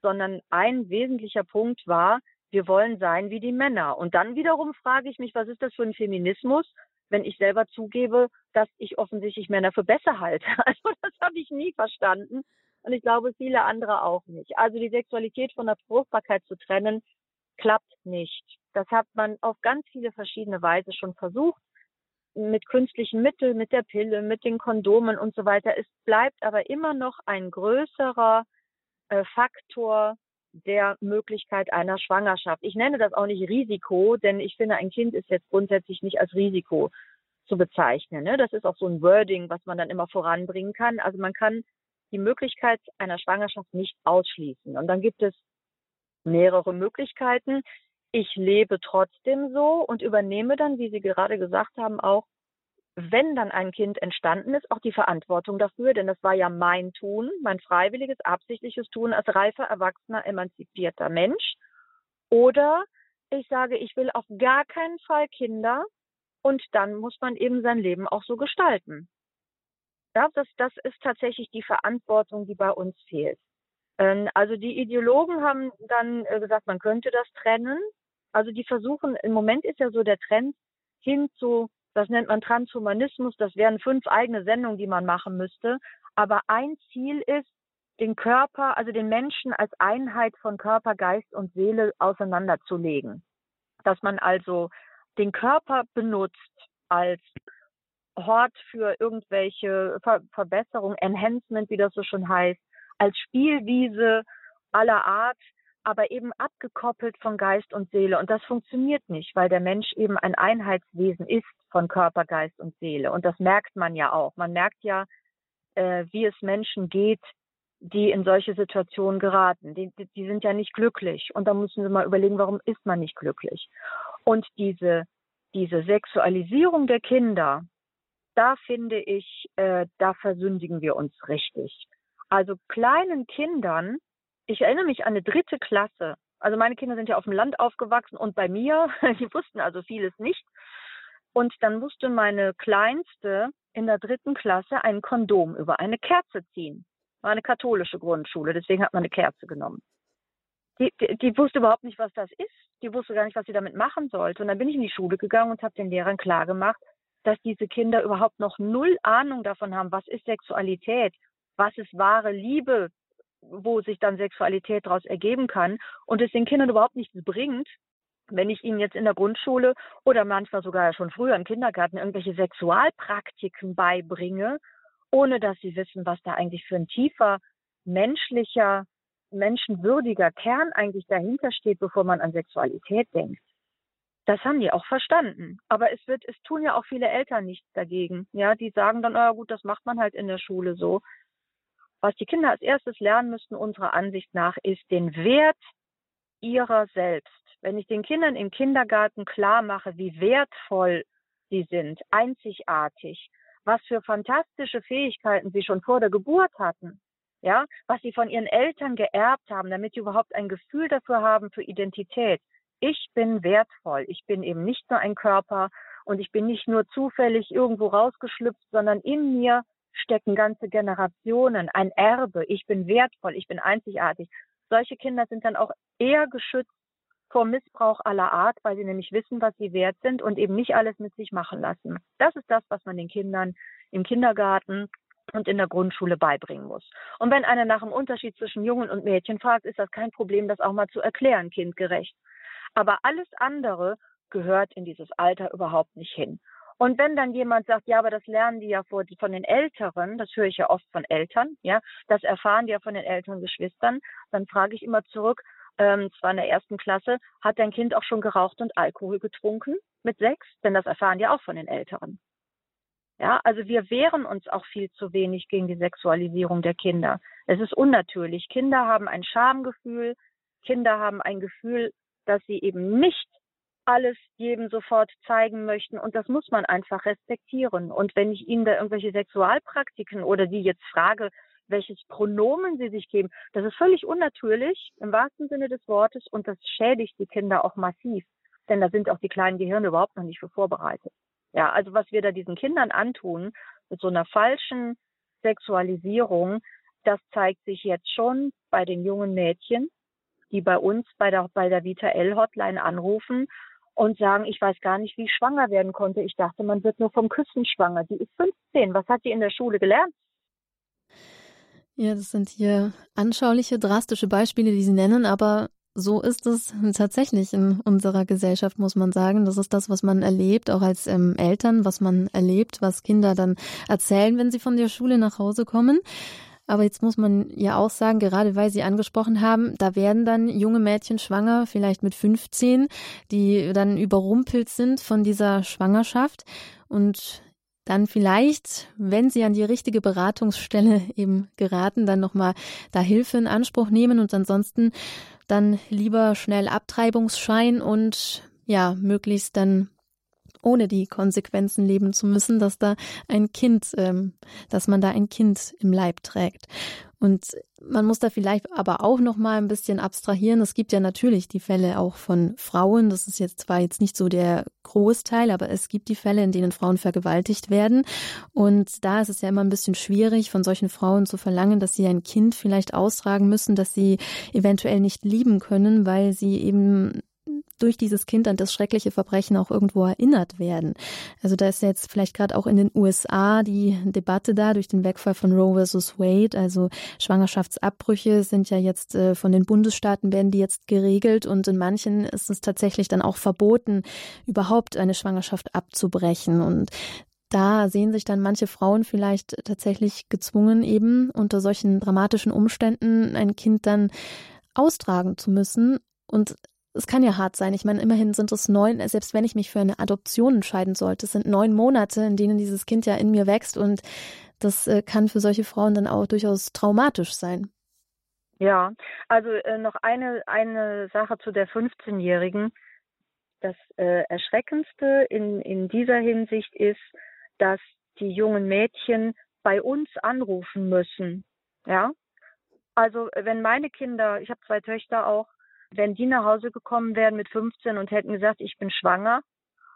Speaker 2: sondern ein wesentlicher Punkt war, wir wollen sein wie die Männer. Und dann wiederum frage ich mich, was ist das für ein Feminismus, wenn ich selber zugebe, dass ich offensichtlich Männer für besser halte. Also das habe ich nie verstanden. Und ich glaube, viele andere auch nicht. Also die Sexualität von der Fruchtbarkeit zu trennen, klappt nicht. Das hat man auf ganz viele verschiedene Weise schon versucht. Mit künstlichen Mitteln, mit der Pille, mit den Kondomen und so weiter. Es bleibt aber immer noch ein größerer äh, Faktor der Möglichkeit einer Schwangerschaft. Ich nenne das auch nicht Risiko, denn ich finde, ein Kind ist jetzt grundsätzlich nicht als Risiko zu bezeichnen. Ne? Das ist auch so ein Wording, was man dann immer voranbringen kann. Also man kann die Möglichkeit einer Schwangerschaft nicht ausschließen. Und dann gibt es mehrere Möglichkeiten. Ich lebe trotzdem so und übernehme dann, wie Sie gerade gesagt haben, auch wenn dann ein Kind entstanden ist, auch die Verantwortung dafür, denn das war ja mein Tun, mein freiwilliges, absichtliches Tun als reifer, erwachsener, emanzipierter Mensch. Oder ich sage, ich will auf gar keinen Fall Kinder und dann muss man eben sein Leben auch so gestalten. Ja, das, das ist tatsächlich die Verantwortung, die bei uns fehlt. Ähm, also die Ideologen haben dann äh, gesagt, man könnte das trennen. Also die versuchen, im Moment ist ja so der Trend hin zu das nennt man Transhumanismus. Das wären fünf eigene Sendungen, die man machen müsste. Aber ein Ziel ist, den Körper, also den Menschen als Einheit von Körper, Geist und Seele auseinanderzulegen. Dass man also den Körper benutzt als Hort für irgendwelche Ver Verbesserungen, Enhancement, wie das so schon heißt, als Spielwiese aller Art, aber eben abgekoppelt von Geist und Seele. Und das funktioniert nicht, weil der Mensch eben ein Einheitswesen ist von Körper, Geist und Seele. Und das merkt man ja auch. Man merkt ja, äh, wie es Menschen geht, die in solche Situationen geraten. Die, die, sind ja nicht glücklich. Und da müssen Sie mal überlegen, warum ist man nicht glücklich? Und diese, diese Sexualisierung der Kinder, da finde ich, äh, da versündigen wir uns richtig. Also kleinen Kindern ich erinnere mich an eine dritte Klasse. Also meine Kinder sind ja auf dem Land aufgewachsen und bei mir, die wussten also vieles nicht. Und dann musste meine Kleinste in der dritten Klasse ein Kondom über eine Kerze ziehen. War eine katholische Grundschule, deswegen hat man eine Kerze genommen. Die, die, die wusste überhaupt nicht, was das ist. Die wusste gar nicht, was sie damit machen sollte. Und dann bin ich in die Schule gegangen und habe den Lehrern klargemacht, dass diese Kinder überhaupt noch null Ahnung davon haben, was ist Sexualität, was ist wahre Liebe, wo sich dann Sexualität daraus ergeben kann und es den Kindern überhaupt nichts bringt, wenn ich ihnen jetzt in der Grundschule oder manchmal sogar schon früher im Kindergarten irgendwelche Sexualpraktiken beibringe, ohne dass sie wissen, was da eigentlich für ein tiefer menschlicher, menschenwürdiger Kern eigentlich dahinter steht, bevor man an Sexualität denkt. Das haben die auch verstanden. Aber es wird, es tun ja auch viele Eltern nichts dagegen. Ja, die sagen dann, ah, gut, das macht man halt in der Schule so. Was die Kinder als erstes lernen müssten, unserer Ansicht nach, ist den Wert ihrer selbst. Wenn ich den Kindern im Kindergarten klar mache, wie wertvoll sie sind, einzigartig, was für fantastische Fähigkeiten sie schon vor der Geburt hatten, ja, was sie von ihren Eltern geerbt haben, damit sie überhaupt ein Gefühl dafür haben für Identität. Ich bin wertvoll. Ich bin eben nicht nur ein Körper und ich bin nicht nur zufällig irgendwo rausgeschlüpft, sondern in mir stecken ganze Generationen, ein Erbe. Ich bin wertvoll, ich bin einzigartig. Solche Kinder sind dann auch eher geschützt vor Missbrauch aller Art, weil sie nämlich wissen, was sie wert sind und eben nicht alles mit sich machen lassen. Das ist das, was man den Kindern im Kindergarten und in der Grundschule beibringen muss. Und wenn einer nach dem Unterschied zwischen Jungen und Mädchen fragt, ist das kein Problem, das auch mal zu erklären, kindgerecht. Aber alles andere gehört in dieses Alter überhaupt nicht hin. Und wenn dann jemand sagt, ja, aber das lernen die ja von den Älteren, das höre ich ja oft von Eltern, ja, das erfahren die ja von den älteren Geschwistern, dann frage ich immer zurück, ähm, zwar in der ersten Klasse, hat dein Kind auch schon geraucht und Alkohol getrunken mit sechs? Denn das erfahren die auch von den Älteren. Ja, also wir wehren uns auch viel zu wenig gegen die Sexualisierung der Kinder. Es ist unnatürlich. Kinder haben ein Schamgefühl. Kinder haben ein Gefühl, dass sie eben nicht alles jedem sofort zeigen möchten. Und das muss man einfach respektieren. Und wenn ich ihnen da irgendwelche Sexualpraktiken oder die jetzt frage, welches Pronomen sie sich geben, das ist völlig unnatürlich im wahrsten Sinne des Wortes und das schädigt die Kinder auch massiv. Denn da sind auch die kleinen Gehirne überhaupt noch nicht für vorbereitet. Ja, also was wir da diesen Kindern antun, mit so einer falschen Sexualisierung, das zeigt sich jetzt schon bei den jungen Mädchen, die bei uns bei der, bei der Vita L Hotline anrufen und sagen, ich weiß gar nicht, wie ich schwanger werden konnte. Ich dachte, man wird nur vom Küssen schwanger. Die ist 15. Was hat die in der Schule gelernt?
Speaker 1: Ja, das sind hier anschauliche, drastische Beispiele, die Sie nennen, aber so ist es tatsächlich in unserer Gesellschaft, muss man sagen. Das ist das, was man erlebt, auch als ähm, Eltern, was man erlebt, was Kinder dann erzählen, wenn sie von der Schule nach Hause kommen. Aber jetzt muss man ja auch sagen, gerade weil Sie angesprochen haben, da werden dann junge Mädchen schwanger, vielleicht mit 15, die dann überrumpelt sind von dieser Schwangerschaft. Und dann vielleicht, wenn Sie an die richtige Beratungsstelle eben geraten, dann nochmal da Hilfe in Anspruch nehmen und ansonsten dann lieber schnell Abtreibungsschein und ja, möglichst dann ohne die Konsequenzen leben zu müssen, dass da ein Kind, ähm, dass man da ein Kind im Leib trägt. Und man muss da vielleicht aber auch noch mal ein bisschen abstrahieren. Es gibt ja natürlich die Fälle auch von Frauen. Das ist jetzt zwar jetzt nicht so der Großteil, aber es gibt die Fälle, in denen Frauen vergewaltigt werden. Und da ist es ja immer ein bisschen schwierig, von solchen Frauen zu verlangen, dass sie ein Kind vielleicht austragen müssen, dass sie eventuell nicht lieben können, weil sie eben durch dieses Kind an das schreckliche Verbrechen auch irgendwo erinnert werden. Also da ist jetzt vielleicht gerade auch in den USA die Debatte da durch den Wegfall von Roe versus Wade. Also Schwangerschaftsabbrüche sind ja jetzt äh, von den Bundesstaaten werden die jetzt geregelt und in manchen ist es tatsächlich dann auch verboten, überhaupt eine Schwangerschaft abzubrechen und da sehen sich dann manche Frauen vielleicht tatsächlich gezwungen, eben unter solchen dramatischen Umständen ein Kind dann austragen zu müssen. Und es kann ja hart sein. Ich meine, immerhin sind es neun, selbst wenn ich mich für eine Adoption entscheiden sollte, es sind neun Monate, in denen dieses Kind ja in mir wächst und das äh, kann für solche Frauen dann auch durchaus traumatisch sein.
Speaker 2: Ja, also äh, noch eine, eine Sache zu der 15-Jährigen. Das äh, Erschreckendste in, in dieser Hinsicht ist, dass die jungen Mädchen bei uns anrufen müssen. Ja, also wenn meine Kinder, ich habe zwei Töchter auch, wenn die nach Hause gekommen wären mit 15 und hätten gesagt, ich bin schwanger,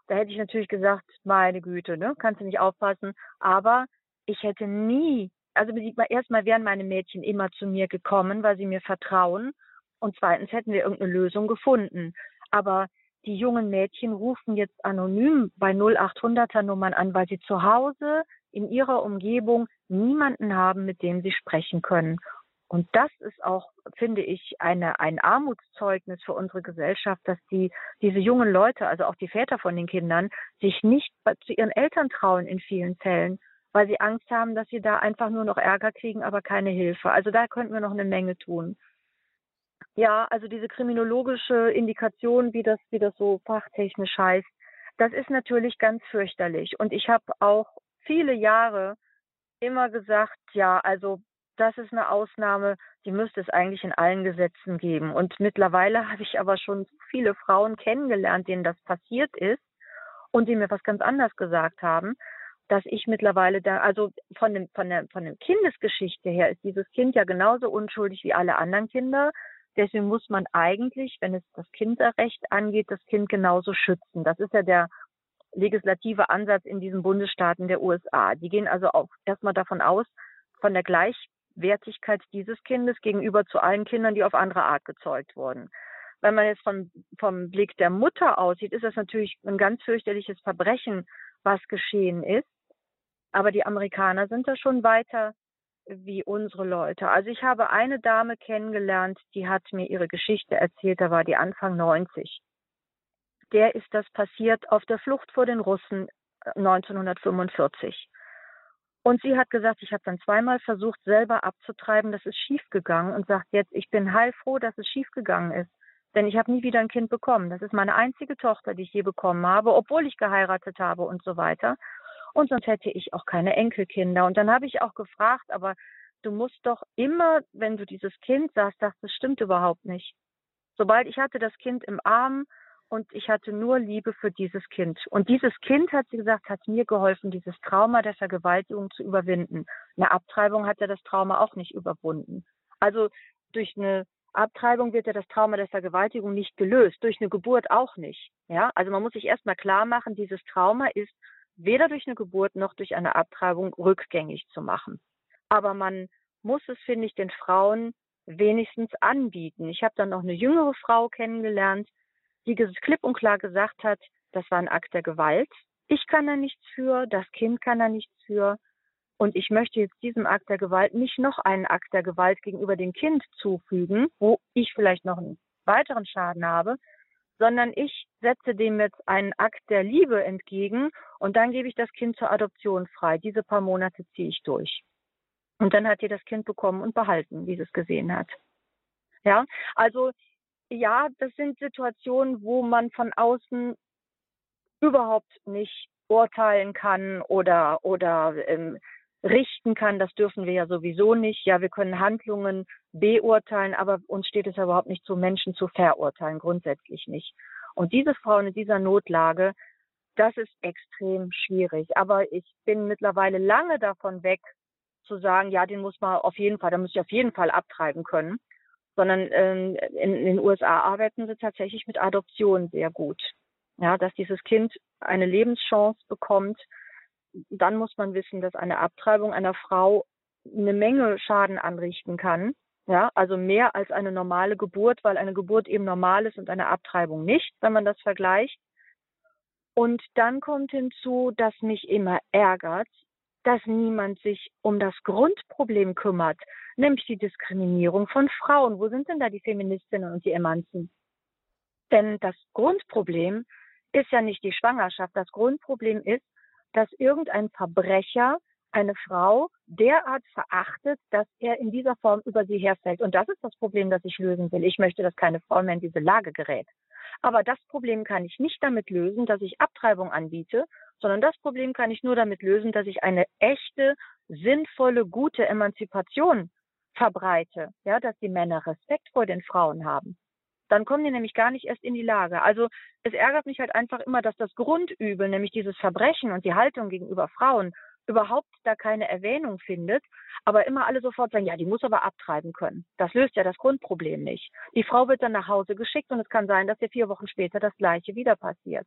Speaker 2: da hätte ich natürlich gesagt, meine Güte, ne, kannst du nicht aufpassen. Aber ich hätte nie, also erstmal wären meine Mädchen immer zu mir gekommen, weil sie mir vertrauen. Und zweitens hätten wir irgendeine Lösung gefunden. Aber die jungen Mädchen rufen jetzt anonym bei 0800er Nummern an, weil sie zu Hause in ihrer Umgebung niemanden haben, mit dem sie sprechen können. Und das ist auch, finde ich, eine, ein Armutszeugnis für unsere Gesellschaft, dass die, diese jungen Leute, also auch die Väter von den Kindern, sich nicht zu ihren Eltern trauen in vielen Fällen, weil sie Angst haben, dass sie da einfach nur noch Ärger kriegen, aber keine Hilfe. Also da könnten wir noch eine Menge tun. Ja, also diese kriminologische Indikation, wie das, wie das so fachtechnisch heißt, das ist natürlich ganz fürchterlich. Und ich habe auch viele Jahre immer gesagt, ja, also das ist eine Ausnahme, die müsste es eigentlich in allen Gesetzen geben. Und mittlerweile habe ich aber schon viele Frauen kennengelernt, denen das passiert ist und die mir was ganz anderes gesagt haben, dass ich mittlerweile da, also von dem, von der, von der Kindesgeschichte her ist dieses Kind ja genauso unschuldig wie alle anderen Kinder. Deswegen muss man eigentlich, wenn es das Kinderrecht angeht, das Kind genauso schützen. Das ist ja der legislative Ansatz in diesen Bundesstaaten der USA. Die gehen also auch erstmal davon aus, von der Gleichwertigkeit dieses Kindes gegenüber zu allen Kindern, die auf andere Art gezeugt wurden. Wenn man jetzt vom, vom Blick der Mutter aussieht, ist das natürlich ein ganz fürchterliches Verbrechen, was geschehen ist. Aber die Amerikaner sind da schon weiter wie unsere Leute. Also ich habe eine Dame kennengelernt, die hat mir ihre Geschichte erzählt, da war die Anfang 90. Der ist das passiert auf der Flucht vor den Russen 1945. Und sie hat gesagt, ich habe dann zweimal versucht, selber abzutreiben, das ist schiefgegangen und sagt jetzt, ich bin heilfroh, dass es schiefgegangen ist. Denn ich habe nie wieder ein Kind bekommen. Das ist meine einzige Tochter, die ich je bekommen habe, obwohl ich geheiratet habe und so weiter. Und sonst hätte ich auch keine Enkelkinder. Und dann habe ich auch gefragt, aber du musst doch immer, wenn du dieses Kind sahst, sagst, das stimmt überhaupt nicht. Sobald ich hatte das Kind im Arm und ich hatte nur Liebe für dieses Kind. Und dieses Kind, hat sie gesagt, hat mir geholfen, dieses Trauma der Vergewaltigung zu überwinden. Eine Abtreibung hat er das Trauma auch nicht überwunden. Also durch eine Abtreibung wird ja das Trauma der Vergewaltigung nicht gelöst, durch eine Geburt auch nicht. Ja, also man muss sich erstmal klar machen, dieses Trauma ist weder durch eine Geburt noch durch eine Abtreibung rückgängig zu machen. Aber man muss es, finde ich, den Frauen wenigstens anbieten. Ich habe dann noch eine jüngere Frau kennengelernt, die klipp und klar gesagt hat, das war ein Akt der Gewalt. Ich kann da nichts für, das Kind kann da nichts für. Und ich möchte jetzt diesem Akt der Gewalt nicht noch einen Akt der Gewalt gegenüber dem Kind zufügen, wo ich vielleicht noch einen weiteren Schaden habe, sondern ich setze dem jetzt einen Akt der Liebe entgegen und dann gebe ich das Kind zur Adoption frei. Diese paar Monate ziehe ich durch. Und dann hat ihr das Kind bekommen und behalten, wie sie es gesehen hat. Ja, also ja, das sind Situationen, wo man von außen überhaupt nicht urteilen kann oder oder ähm, richten kann. Das dürfen wir ja sowieso nicht. Ja, wir können Handlungen beurteilen, aber uns steht es ja überhaupt nicht zu, Menschen zu verurteilen, grundsätzlich nicht. Und diese Frauen in dieser Notlage, das ist extrem schwierig. Aber ich bin mittlerweile lange davon weg, zu sagen, ja, den muss man auf jeden Fall, da muss ich auf jeden Fall abtreiben können. Sondern ähm, in, in den USA arbeiten sie tatsächlich mit Adoption sehr gut. Ja, dass dieses Kind eine Lebenschance bekommt, dann muss man wissen, dass eine Abtreibung einer Frau eine Menge Schaden anrichten kann. Ja, also mehr als eine normale Geburt, weil eine Geburt eben normal ist und eine Abtreibung nicht, wenn man das vergleicht. Und dann kommt hinzu, dass mich immer ärgert, dass niemand sich um das Grundproblem kümmert, nämlich die Diskriminierung von Frauen. Wo sind denn da die Feministinnen und die Emanzen? Denn das Grundproblem ist ja nicht die Schwangerschaft. Das Grundproblem ist, dass irgendein Verbrecher eine Frau derart verachtet, dass er in dieser Form über sie herfällt. Und das ist das Problem, das ich lösen will. Ich möchte, dass keine Frau mehr in diese Lage gerät. Aber das Problem kann ich nicht damit lösen, dass ich Abtreibung anbiete, sondern das Problem kann ich nur damit lösen, dass ich eine echte, sinnvolle, gute Emanzipation verbreite, ja, dass die Männer Respekt vor den Frauen haben dann kommen die nämlich gar nicht erst in die Lage. Also es ärgert mich halt einfach immer, dass das Grundübel, nämlich dieses Verbrechen und die Haltung gegenüber Frauen, überhaupt da keine Erwähnung findet, aber immer alle sofort sagen, ja, die muss aber abtreiben können. Das löst ja das Grundproblem nicht. Die Frau wird dann nach Hause geschickt und es kann sein, dass ihr vier Wochen später das Gleiche wieder passiert.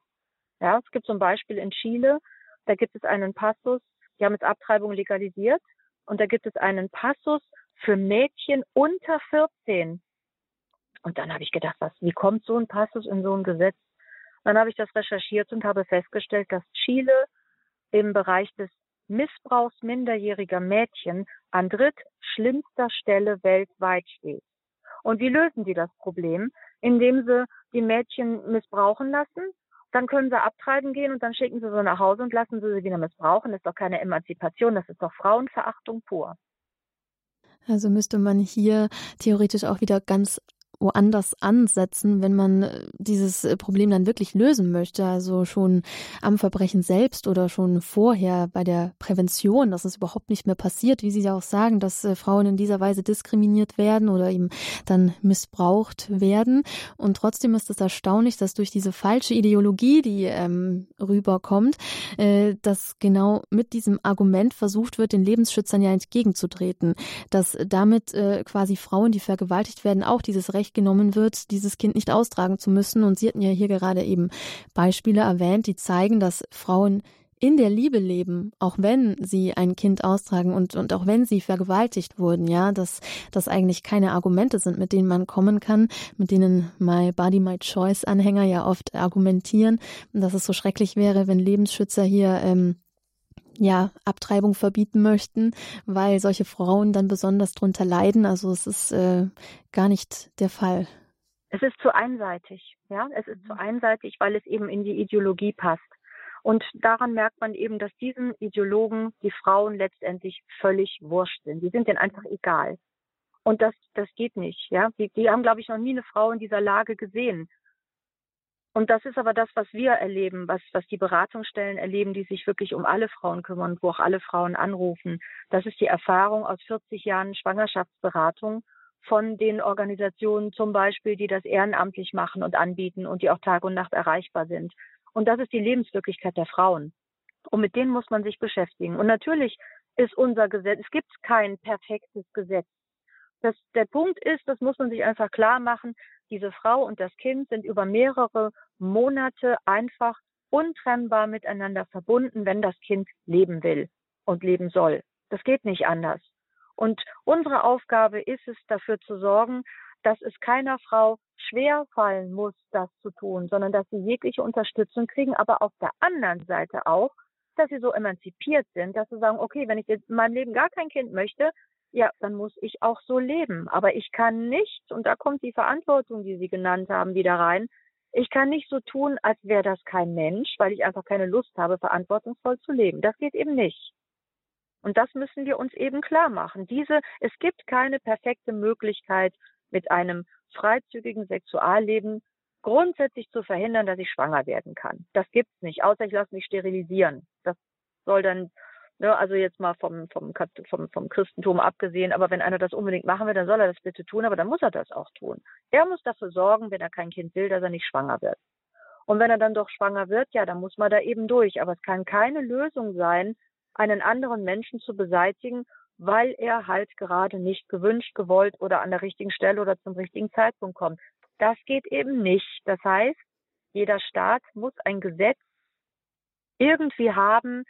Speaker 2: Ja, es gibt zum Beispiel in Chile, da gibt es einen Passus, die haben jetzt Abtreibung legalisiert und da gibt es einen Passus für Mädchen unter 14, und dann habe ich gedacht, was, wie kommt so ein Passus in so ein Gesetz? Dann habe ich das recherchiert und habe festgestellt, dass Chile im Bereich des Missbrauchs minderjähriger Mädchen an drittschlimmster Stelle weltweit steht. Und wie lösen sie das Problem? Indem sie die Mädchen missbrauchen lassen, dann können sie abtreiben gehen und dann schicken sie sie nach Hause und lassen sie sie wieder missbrauchen. Das ist doch keine Emanzipation, das ist doch Frauenverachtung pur.
Speaker 1: Also müsste man hier theoretisch auch wieder ganz woanders ansetzen, wenn man äh, dieses äh, Problem dann wirklich lösen möchte. Also schon am Verbrechen selbst oder schon vorher bei der Prävention, dass es überhaupt nicht mehr passiert, wie Sie ja auch sagen, dass äh, Frauen in dieser Weise diskriminiert werden oder eben dann missbraucht werden. Und trotzdem ist es erstaunlich, dass durch diese falsche Ideologie, die ähm, rüberkommt, äh, dass genau mit diesem Argument versucht wird, den Lebensschützern ja entgegenzutreten, dass damit äh, quasi Frauen, die vergewaltigt werden, auch dieses Recht Recht genommen wird, dieses Kind nicht austragen zu müssen. Und Sie hatten ja hier gerade eben Beispiele erwähnt, die zeigen, dass Frauen in der Liebe leben, auch wenn sie ein Kind austragen und, und auch wenn sie vergewaltigt wurden, ja, dass das eigentlich keine Argumente sind, mit denen man kommen kann, mit denen My Body, My Choice Anhänger ja oft argumentieren, dass es so schrecklich wäre, wenn Lebensschützer hier ähm, ja, Abtreibung verbieten möchten, weil solche Frauen dann besonders drunter leiden. Also es ist äh, gar nicht der Fall.
Speaker 2: Es ist zu einseitig, ja. Es ist zu einseitig, weil es eben in die Ideologie passt. Und daran merkt man eben, dass diesen Ideologen die Frauen letztendlich völlig wurscht sind. Die sind denen einfach egal. Und das, das geht nicht, ja. Die, die haben, glaube ich, noch nie eine Frau in dieser Lage gesehen. Und das ist aber das, was wir erleben, was, was die Beratungsstellen erleben, die sich wirklich um alle Frauen kümmern, wo auch alle Frauen anrufen. Das ist die Erfahrung aus 40 Jahren Schwangerschaftsberatung von den Organisationen zum Beispiel, die das ehrenamtlich machen und anbieten und die auch Tag und Nacht erreichbar sind. Und das ist die Lebenswirklichkeit der Frauen. Und mit denen muss man sich beschäftigen. Und natürlich ist unser Gesetz, es gibt kein perfektes Gesetz. Das, der Punkt ist, das muss man sich einfach klar machen, diese Frau und das Kind sind über mehrere Monate einfach untrennbar miteinander verbunden, wenn das Kind leben will und leben soll. Das geht nicht anders. Und unsere Aufgabe ist es, dafür zu sorgen, dass es keiner Frau schwer fallen muss, das zu tun, sondern dass sie jegliche Unterstützung kriegen, aber auf der anderen Seite auch, dass sie so emanzipiert sind, dass sie sagen, okay, wenn ich in meinem Leben gar kein Kind möchte, ja, dann muss ich auch so leben. Aber ich kann nicht, und da kommt die Verantwortung, die Sie genannt haben, wieder rein, ich kann nicht so tun, als wäre das kein Mensch, weil ich einfach keine Lust habe, verantwortungsvoll zu leben. Das geht eben nicht. Und das müssen wir uns eben klar machen. Diese, es gibt keine perfekte Möglichkeit, mit einem freizügigen Sexualleben grundsätzlich zu verhindern, dass ich schwanger werden kann. Das gibt's nicht, außer ich lasse mich sterilisieren. Das soll dann, ne, also jetzt mal vom, vom, vom, vom Christentum abgesehen, aber wenn einer das unbedingt machen will, dann soll er das bitte tun, aber dann muss er das auch tun. Er muss dafür sorgen, wenn er kein Kind will, dass er nicht schwanger wird. Und wenn er dann doch schwanger wird, ja, dann muss man da eben durch. Aber es kann keine Lösung sein, einen anderen Menschen zu beseitigen weil er halt gerade nicht gewünscht, gewollt oder an der richtigen Stelle oder zum richtigen Zeitpunkt kommt. Das geht eben nicht. Das heißt, jeder Staat muss ein Gesetz irgendwie haben,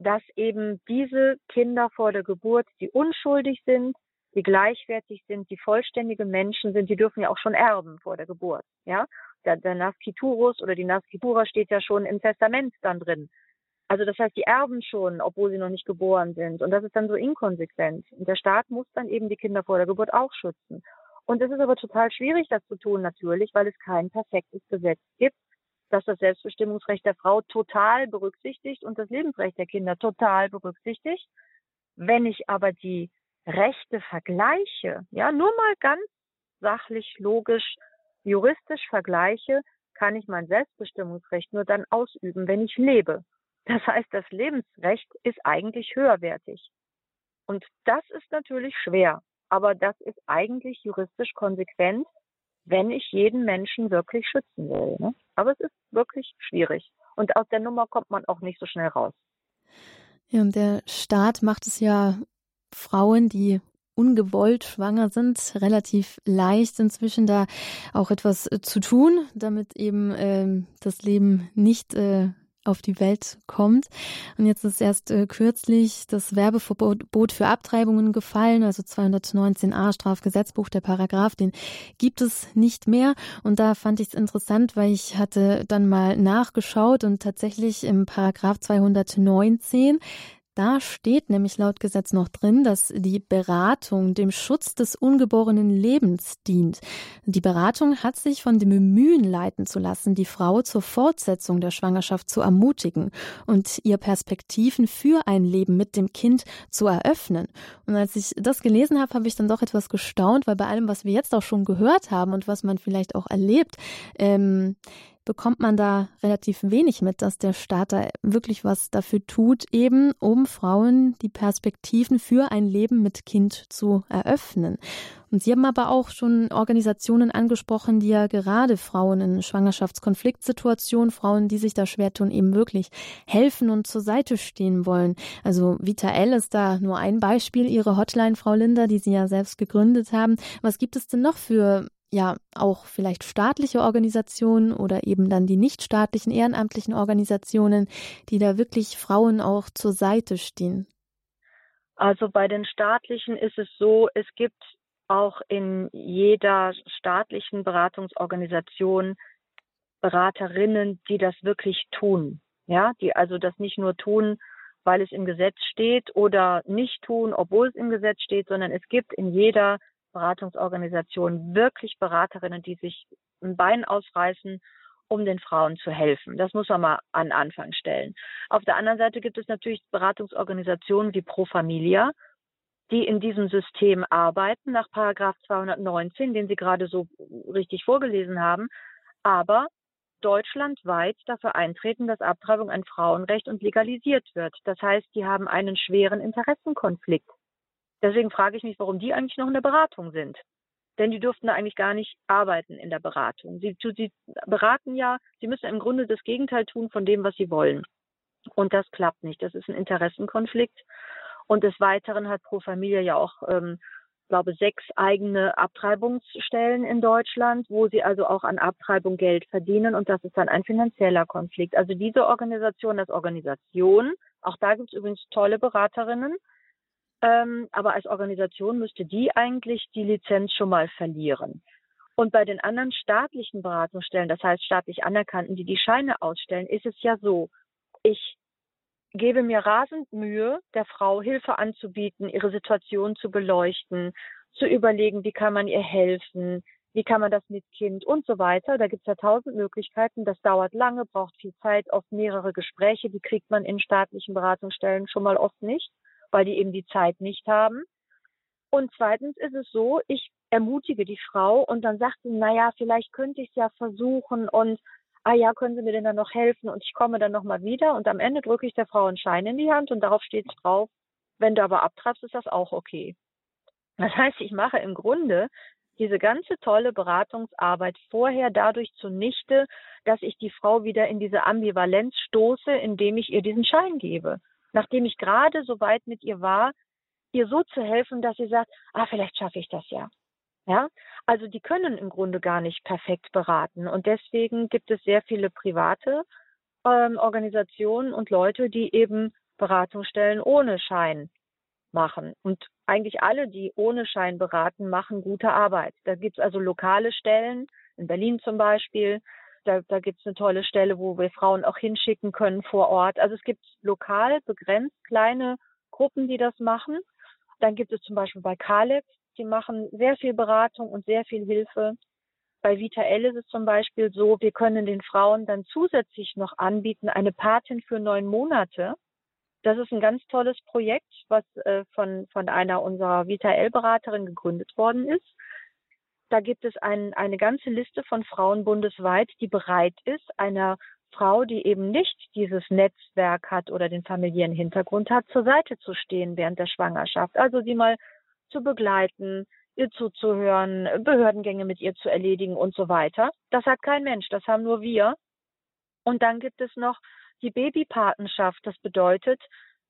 Speaker 2: dass eben diese Kinder vor der Geburt, die unschuldig sind, die gleichwertig sind, die vollständige Menschen sind, die dürfen ja auch schon erben vor der Geburt. Ja, der, der Nasciturus oder die Nascitura steht ja schon im Testament dann drin. Also das heißt, die erben schon, obwohl sie noch nicht geboren sind. Und das ist dann so inkonsequent. Und der Staat muss dann eben die Kinder vor der Geburt auch schützen. Und es ist aber total schwierig, das zu tun, natürlich, weil es kein perfektes Gesetz gibt, das das Selbstbestimmungsrecht der Frau total berücksichtigt und das Lebensrecht der Kinder total berücksichtigt. Wenn ich aber die Rechte vergleiche, ja, nur mal ganz sachlich, logisch, juristisch vergleiche, kann ich mein Selbstbestimmungsrecht nur dann ausüben, wenn ich lebe. Das heißt, das Lebensrecht ist eigentlich höherwertig. Und das ist natürlich schwer, aber das ist eigentlich juristisch konsequent, wenn ich jeden Menschen wirklich schützen will. Ne? Aber es ist wirklich schwierig. Und aus der Nummer kommt man auch nicht so schnell raus.
Speaker 1: Ja, und der Staat macht es ja Frauen, die ungewollt schwanger sind, relativ leicht inzwischen da auch etwas zu tun, damit eben äh, das Leben nicht äh, auf die Welt kommt. Und jetzt ist erst äh, kürzlich das Werbeverbot für Abtreibungen gefallen, also 219a Strafgesetzbuch, der Paragraph, den gibt es nicht mehr. Und da fand ich es interessant, weil ich hatte dann mal nachgeschaut und tatsächlich im Paragraph 219 da steht nämlich laut Gesetz noch drin, dass die Beratung dem Schutz des ungeborenen Lebens dient. Die Beratung hat sich von dem Bemühen leiten zu lassen, die Frau zur Fortsetzung der Schwangerschaft zu ermutigen und ihr Perspektiven für ein Leben mit dem Kind zu eröffnen. Und als ich das gelesen habe, habe ich dann doch etwas gestaunt, weil bei allem, was wir jetzt auch schon gehört haben und was man vielleicht auch erlebt, ähm, bekommt man da relativ wenig mit, dass der Staat da wirklich was dafür tut, eben um Frauen die Perspektiven für ein Leben mit Kind zu eröffnen. Und Sie haben aber auch schon Organisationen angesprochen, die ja gerade Frauen in Schwangerschaftskonfliktsituationen, Frauen, die sich da schwer tun, eben wirklich helfen und zur Seite stehen wollen. Also Vita L ist da nur ein Beispiel, Ihre Hotline, Frau Linder, die Sie ja selbst gegründet haben. Was gibt es denn noch für ja auch vielleicht staatliche Organisationen oder eben dann die nichtstaatlichen ehrenamtlichen Organisationen, die da wirklich Frauen auch zur Seite stehen?
Speaker 2: Also bei den staatlichen ist es so, es gibt auch in jeder staatlichen Beratungsorganisation Beraterinnen, die das wirklich tun. Ja, die also das nicht nur tun, weil es im Gesetz steht oder nicht tun, obwohl es im Gesetz steht, sondern es gibt in jeder Beratungsorganisation wirklich Beraterinnen, die sich ein Bein ausreißen, um den Frauen zu helfen. Das muss man mal an Anfang stellen. Auf der anderen Seite gibt es natürlich Beratungsorganisationen wie Pro Familia, die in diesem System arbeiten, nach Paragraph 219, den Sie gerade so richtig vorgelesen haben, aber deutschlandweit dafür eintreten, dass Abtreibung ein Frauenrecht und legalisiert wird. Das heißt, die haben einen schweren Interessenkonflikt. Deswegen frage ich mich, warum die eigentlich noch in der Beratung sind. Denn die dürften da eigentlich gar nicht arbeiten in der Beratung. Sie, sie beraten ja, sie müssen im Grunde das Gegenteil tun von dem, was sie wollen. Und das klappt nicht. Das ist ein Interessenkonflikt. Und des Weiteren hat Pro Familia ja auch ähm, glaube, sechs eigene Abtreibungsstellen in Deutschland, wo sie also auch an Abtreibung Geld verdienen und das ist dann ein finanzieller Konflikt. Also diese Organisation als Organisation, auch da gibt es übrigens tolle Beraterinnen, ähm, aber als Organisation müsste die eigentlich die Lizenz schon mal verlieren. Und bei den anderen staatlichen Beratungsstellen, das heißt staatlich anerkannten, die die Scheine ausstellen, ist es ja so, ich gebe mir rasend Mühe, der Frau Hilfe anzubieten, ihre Situation zu beleuchten, zu überlegen, wie kann man ihr helfen, wie kann man das mit Kind und so weiter. Da gibt es ja tausend Möglichkeiten. Das dauert lange, braucht viel Zeit, oft mehrere Gespräche. Die kriegt man in staatlichen Beratungsstellen schon mal oft nicht, weil die eben die Zeit nicht haben. Und zweitens ist es so, ich ermutige die Frau und dann sagt sie, naja, vielleicht könnte ich es ja versuchen und ah ja, können Sie mir denn dann noch helfen und ich komme dann nochmal wieder und am Ende drücke ich der Frau einen Schein in die Hand und darauf steht es drauf, wenn du aber abtreibst, ist das auch okay. Das heißt, ich mache im Grunde diese ganze tolle Beratungsarbeit vorher dadurch zunichte, dass ich die Frau wieder in diese Ambivalenz stoße, indem ich ihr diesen Schein gebe. Nachdem ich gerade so weit mit ihr war, ihr so zu helfen, dass sie sagt, ah, vielleicht schaffe ich das ja. Ja, also die können im Grunde gar nicht perfekt beraten. Und deswegen gibt es sehr viele private ähm, Organisationen und Leute, die eben Beratungsstellen ohne Schein machen. Und eigentlich alle, die ohne Schein beraten, machen gute Arbeit. Da gibt es also lokale Stellen, in Berlin zum Beispiel. Da, da gibt es eine tolle Stelle, wo wir Frauen auch hinschicken können vor Ort. Also es gibt lokal begrenzt kleine Gruppen, die das machen. Dann gibt es zum Beispiel bei Kaleb die machen sehr viel Beratung und sehr viel Hilfe. Bei Vita L ist es zum Beispiel so, wir können den Frauen dann zusätzlich noch anbieten, eine Patin für neun Monate. Das ist ein ganz tolles Projekt, was äh, von, von einer unserer Vita L-Beraterin gegründet worden ist. Da gibt es ein, eine ganze Liste von Frauen bundesweit, die bereit ist, einer Frau, die eben nicht dieses Netzwerk hat oder den familiären Hintergrund hat, zur Seite zu stehen während der Schwangerschaft. Also sie mal zu begleiten, ihr zuzuhören, Behördengänge mit ihr zu erledigen und so weiter. Das hat kein Mensch, das haben nur wir. Und dann gibt es noch die Babypatenschaft. Das bedeutet,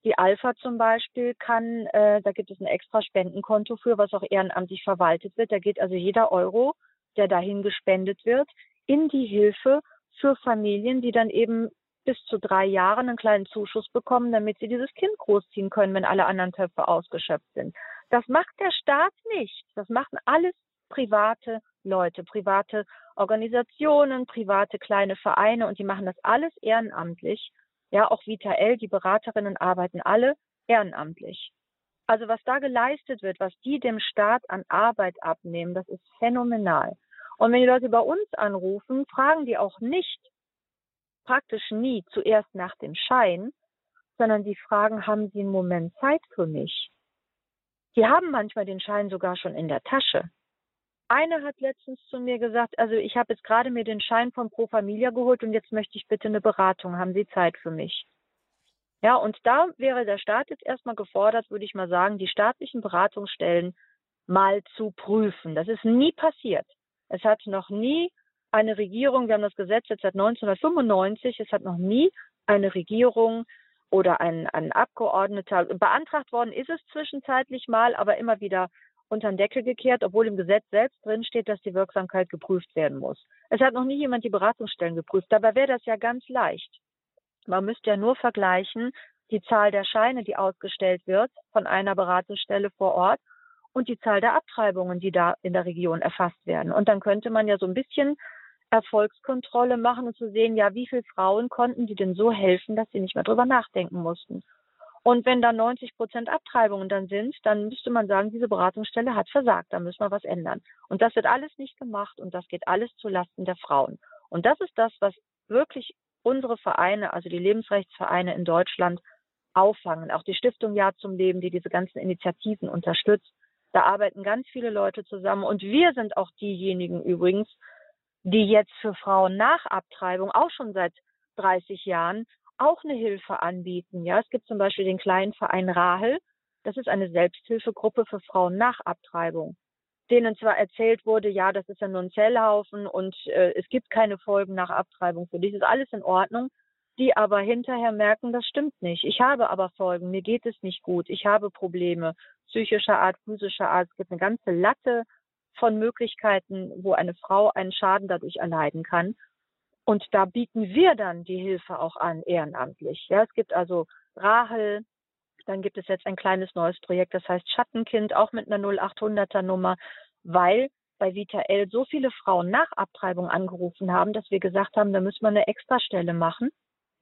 Speaker 2: die Alpha zum Beispiel kann, äh, da gibt es ein extra Spendenkonto für, was auch ehrenamtlich verwaltet wird. Da geht also jeder Euro, der dahin gespendet wird, in die Hilfe für Familien, die dann eben bis zu drei Jahren einen kleinen Zuschuss bekommen, damit sie dieses Kind großziehen können, wenn alle anderen Töpfe ausgeschöpft sind. Das macht der Staat nicht. Das machen alles private Leute, private Organisationen, private kleine Vereine und die machen das alles ehrenamtlich. Ja, auch Vita L, die Beraterinnen arbeiten alle ehrenamtlich. Also was da geleistet wird, was die dem Staat an Arbeit abnehmen, das ist phänomenal. Und wenn die Leute bei uns anrufen, fragen die auch nicht, praktisch nie zuerst nach dem Schein, sondern sie fragen, haben Sie einen Moment Zeit für mich? Die haben manchmal den Schein sogar schon in der Tasche. Eine hat letztens zu mir gesagt, also ich habe jetzt gerade mir den Schein von Pro Familia geholt und jetzt möchte ich bitte eine Beratung. Haben Sie Zeit für mich? Ja, und da wäre der Staat jetzt erstmal gefordert, würde ich mal sagen, die staatlichen Beratungsstellen mal zu prüfen. Das ist nie passiert. Es hat noch nie eine Regierung, wir haben das Gesetz jetzt seit 1995, es hat noch nie eine Regierung oder ein, ein Abgeordneter. Beantragt worden ist es zwischenzeitlich mal, aber immer wieder unter den Deckel gekehrt, obwohl im Gesetz selbst drin steht, dass die Wirksamkeit geprüft werden muss. Es hat noch nie jemand die Beratungsstellen geprüft. Dabei wäre das ja ganz leicht. Man müsste ja nur vergleichen die Zahl der Scheine, die ausgestellt wird von einer Beratungsstelle vor Ort und die Zahl der Abtreibungen, die da in der Region erfasst werden. Und dann könnte man ja so ein bisschen Erfolgskontrolle machen und zu sehen, ja, wie viele Frauen konnten die denn so helfen, dass sie nicht mehr drüber nachdenken mussten. Und wenn da 90 Prozent Abtreibungen dann sind, dann müsste man sagen, diese Beratungsstelle hat versagt, da müssen wir was ändern. Und das wird alles nicht gemacht und das geht alles zu Lasten der Frauen. Und das ist das, was wirklich unsere Vereine, also die Lebensrechtsvereine in Deutschland auffangen. Auch die Stiftung Ja zum Leben, die diese ganzen Initiativen unterstützt. Da arbeiten ganz viele Leute zusammen. Und wir sind auch diejenigen übrigens, die jetzt für Frauen nach Abtreibung auch schon seit 30 Jahren auch eine Hilfe anbieten. Ja, es gibt zum Beispiel den kleinen Verein Rahel. Das ist eine Selbsthilfegruppe für Frauen nach Abtreibung, denen zwar erzählt wurde, ja, das ist ja nur ein Zellhaufen und äh, es gibt keine Folgen nach Abtreibung. Für dich ist alles in Ordnung, die aber hinterher merken, das stimmt nicht. Ich habe aber Folgen, mir geht es nicht gut, ich habe Probleme psychischer Art, physischer Art. Es gibt eine ganze Latte von Möglichkeiten, wo eine Frau einen Schaden dadurch erleiden kann. Und da bieten wir dann die Hilfe auch an, ehrenamtlich. Ja, es gibt also Rahel, dann gibt es jetzt ein kleines neues Projekt, das heißt Schattenkind, auch mit einer 0800er Nummer, weil bei Vita L so viele Frauen nach Abtreibung angerufen haben, dass wir gesagt haben, da müssen wir eine Extrastelle machen,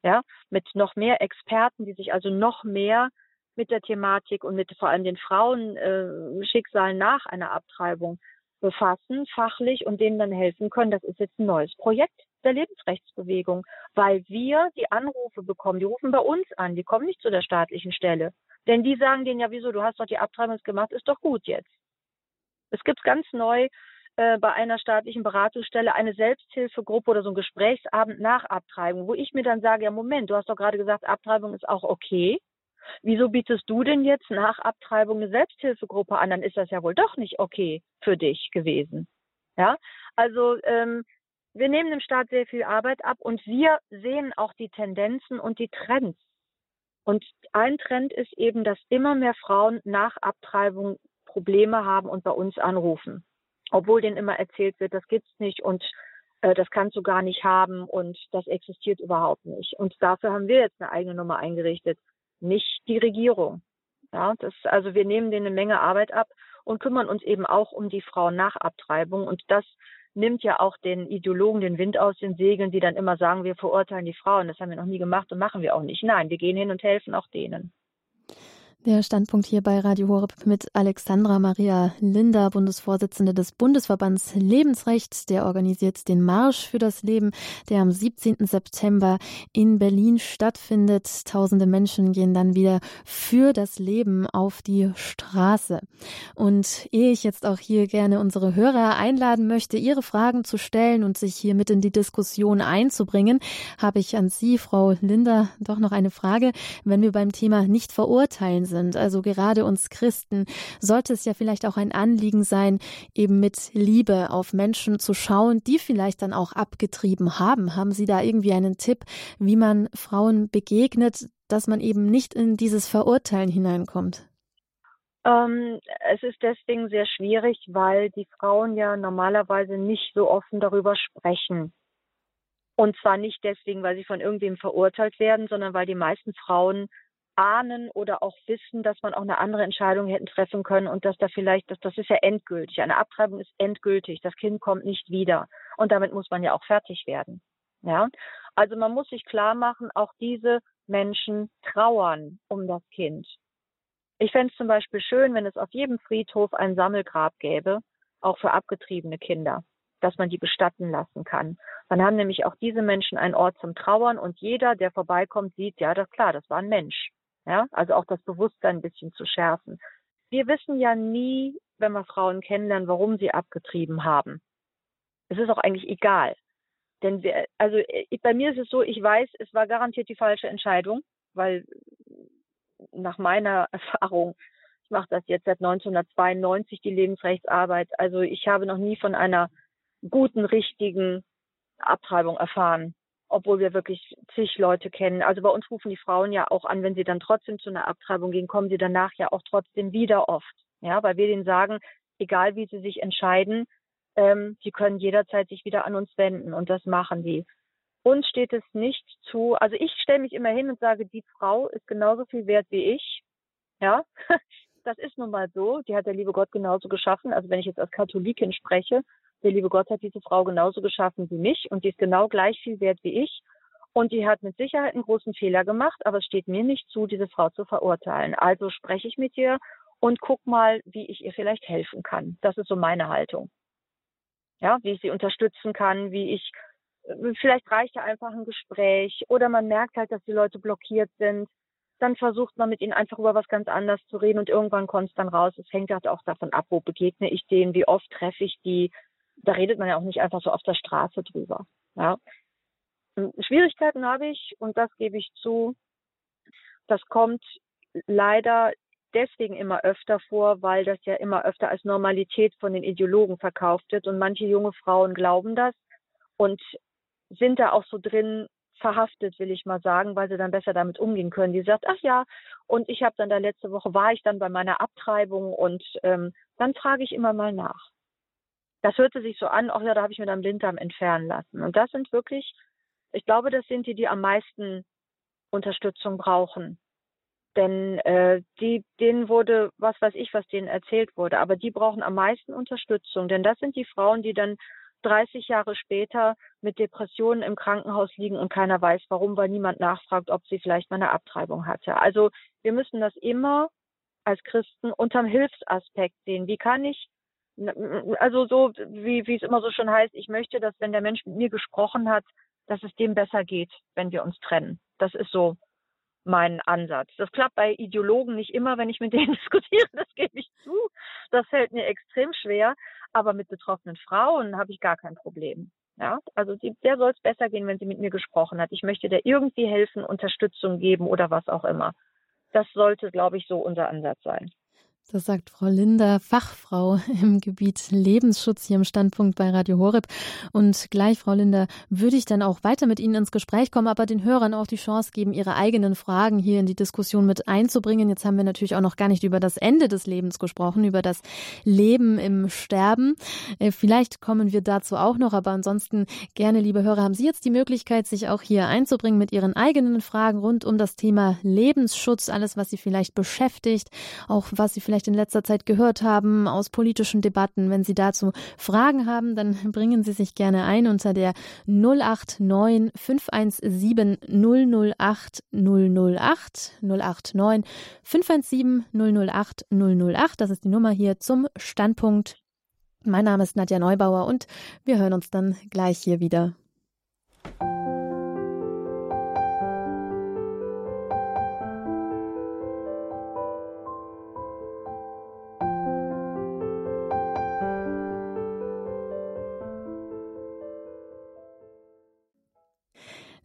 Speaker 2: ja, mit noch mehr Experten, die sich also noch mehr mit der Thematik und mit vor allem den Frauenschicksalen äh, nach einer Abtreibung befassen, fachlich und denen dann helfen können. Das ist jetzt ein neues Projekt der Lebensrechtsbewegung, weil wir die Anrufe bekommen, die rufen bei uns an, die kommen nicht zu der staatlichen Stelle. Denn die sagen denen ja, wieso, du hast doch die Abtreibung gemacht, ist doch gut jetzt. Es gibt ganz neu äh, bei einer staatlichen Beratungsstelle eine Selbsthilfegruppe oder so ein Gesprächsabend nach Abtreibung, wo ich mir dann sage, ja Moment, du hast doch gerade gesagt, Abtreibung ist auch okay. Wieso bietest du denn jetzt nach Abtreibung eine Selbsthilfegruppe an? Dann ist das ja wohl doch nicht okay für dich gewesen. Ja, also ähm, wir nehmen dem Staat sehr viel Arbeit ab und wir sehen auch die Tendenzen und die Trends. Und ein Trend ist eben, dass immer mehr Frauen nach Abtreibung Probleme haben und bei uns anrufen. Obwohl denen immer erzählt wird, das gibt's nicht und äh, das kannst du gar nicht haben und das existiert überhaupt nicht. Und dafür haben wir jetzt eine eigene Nummer eingerichtet, nicht die Regierung. Ja, das, also wir nehmen denen eine Menge Arbeit ab und kümmern uns eben auch um die Frauen nach Abtreibung. Und das nimmt ja auch den Ideologen den Wind aus den Segeln, die dann immer sagen, wir verurteilen die Frauen. Das haben wir noch nie gemacht und machen wir auch nicht. Nein, wir gehen hin und helfen auch denen.
Speaker 1: Der Standpunkt hier bei Radio Horeb mit Alexandra Maria Linder, Bundesvorsitzende des Bundesverbands Lebensrecht. Der organisiert den Marsch für das Leben, der am 17. September in Berlin stattfindet. Tausende Menschen gehen dann wieder für das Leben auf die Straße. Und ehe ich jetzt auch hier gerne unsere Hörer einladen möchte, ihre Fragen zu stellen und sich hier mit in die Diskussion einzubringen, habe ich an Sie, Frau Linder, doch noch eine Frage. Wenn wir beim Thema nicht verurteilen sind, also gerade uns Christen, sollte es ja vielleicht auch ein Anliegen sein, eben mit Liebe auf Menschen zu schauen, die vielleicht dann auch abgetrieben haben. Haben Sie da irgendwie einen Tipp, wie man Frauen begegnet, dass man eben nicht in dieses Verurteilen hineinkommt?
Speaker 2: Ähm, es ist deswegen sehr schwierig, weil die Frauen ja normalerweise nicht so offen darüber sprechen. Und zwar nicht deswegen, weil sie von irgendwem verurteilt werden, sondern weil die meisten Frauen ahnen oder auch wissen, dass man auch eine andere Entscheidung hätten treffen können und dass da vielleicht, dass das ist ja endgültig. Eine Abtreibung ist endgültig. Das Kind kommt nicht wieder. Und damit muss man ja auch fertig werden. Ja. Also man muss sich klar machen, auch diese Menschen trauern um das Kind. Ich fände es zum Beispiel schön, wenn es auf jedem Friedhof ein Sammelgrab gäbe, auch für abgetriebene Kinder, dass man die bestatten lassen kann. Dann haben nämlich auch diese Menschen einen Ort zum Trauern und jeder, der vorbeikommt, sieht, ja, das klar, das war ein Mensch. Ja, also auch das Bewusstsein ein bisschen zu schärfen. Wir wissen ja nie, wenn wir Frauen kennenlernen, warum sie abgetrieben haben. Es ist auch eigentlich egal. Denn wir, also äh, bei mir ist es so, ich weiß, es war garantiert die falsche Entscheidung, weil nach meiner Erfahrung, ich mache das jetzt seit 1992, die Lebensrechtsarbeit, also ich habe noch nie von einer guten, richtigen Abtreibung erfahren obwohl wir wirklich zig Leute kennen. Also bei uns rufen die Frauen ja auch an, wenn sie dann trotzdem zu einer Abtreibung gehen, kommen sie danach ja auch trotzdem wieder oft. Ja, weil wir denen sagen, egal wie sie sich entscheiden, ähm, die können jederzeit sich wieder an uns wenden und das machen die. Uns steht es nicht zu, also ich stelle mich immer hin und sage, die Frau ist genauso viel wert wie ich. Ja, das ist nun mal so. Die hat der liebe Gott genauso geschaffen. Also wenn ich jetzt als Katholikin spreche, der liebe Gott hat diese Frau genauso geschaffen wie mich und die ist genau gleich viel wert wie ich. Und die hat mit Sicherheit einen großen Fehler gemacht, aber es steht mir nicht zu, diese Frau zu verurteilen. Also spreche ich mit ihr und guck mal, wie ich ihr vielleicht helfen kann. Das ist so meine Haltung. Ja, wie ich sie unterstützen kann, wie ich, vielleicht reicht ja einfach ein Gespräch oder man merkt halt, dass die Leute blockiert sind. Dann versucht man mit ihnen einfach über was ganz anderes zu reden und irgendwann kommt es dann raus. Es hängt halt auch davon ab, wo begegne ich denen, wie oft treffe ich die. Da redet man ja auch nicht einfach so auf der Straße drüber. Ja. Schwierigkeiten habe ich und das gebe ich zu. Das kommt leider deswegen immer öfter vor, weil das ja immer öfter als Normalität von den Ideologen verkauft wird und manche junge Frauen glauben das und sind da auch so drin verhaftet, will ich mal sagen, weil sie dann besser damit umgehen können. Die sagt, ach ja, und ich habe dann da letzte Woche war ich dann bei meiner Abtreibung und ähm, dann frage ich immer mal nach. Das hörte sich so an, ach ja, da habe ich mir dann Blinddarm entfernen lassen. Und das sind wirklich, ich glaube, das sind die, die am meisten Unterstützung brauchen. Denn äh, die, denen wurde, was weiß ich, was denen erzählt wurde, aber die brauchen am meisten Unterstützung. Denn das sind die Frauen, die dann 30 Jahre später mit Depressionen im Krankenhaus liegen und keiner weiß warum, weil niemand nachfragt, ob sie vielleicht mal eine Abtreibung hatte. Also wir müssen das immer als Christen unterm Hilfsaspekt sehen. Wie kann ich, also so wie, wie es immer so schon heißt, ich möchte, dass wenn der Mensch mit mir gesprochen hat, dass es dem besser geht, wenn wir uns trennen. Das ist so mein Ansatz. Das klappt bei Ideologen nicht immer, wenn ich mit denen diskutiere, das gebe ich zu. Das fällt mir extrem schwer. Aber mit betroffenen Frauen habe ich gar kein Problem. Ja, also die, der soll es besser gehen, wenn sie mit mir gesprochen hat. Ich möchte der irgendwie helfen, Unterstützung geben oder was auch immer. Das sollte, glaube ich, so unser Ansatz sein.
Speaker 1: Das sagt Frau Linder, Fachfrau im Gebiet Lebensschutz hier im Standpunkt bei Radio Horeb. Und gleich, Frau Linder, würde ich dann auch weiter mit Ihnen ins Gespräch kommen, aber den Hörern auch die Chance geben, ihre eigenen Fragen hier in die Diskussion mit einzubringen. Jetzt haben wir natürlich auch noch gar nicht über das Ende des Lebens gesprochen, über das Leben im Sterben. Äh, vielleicht kommen wir dazu auch noch, aber ansonsten gerne, liebe Hörer, haben Sie jetzt die Möglichkeit, sich auch hier einzubringen mit Ihren eigenen Fragen rund um das Thema Lebensschutz, alles, was Sie vielleicht beschäftigt, auch was Sie vielleicht vielleicht in letzter Zeit gehört haben aus politischen Debatten. Wenn Sie dazu Fragen haben, dann bringen Sie sich gerne ein unter der 089 517 008 008 089 517 008 008. Das ist die Nummer hier zum Standpunkt. Mein Name ist Nadja Neubauer und wir hören uns dann gleich hier wieder.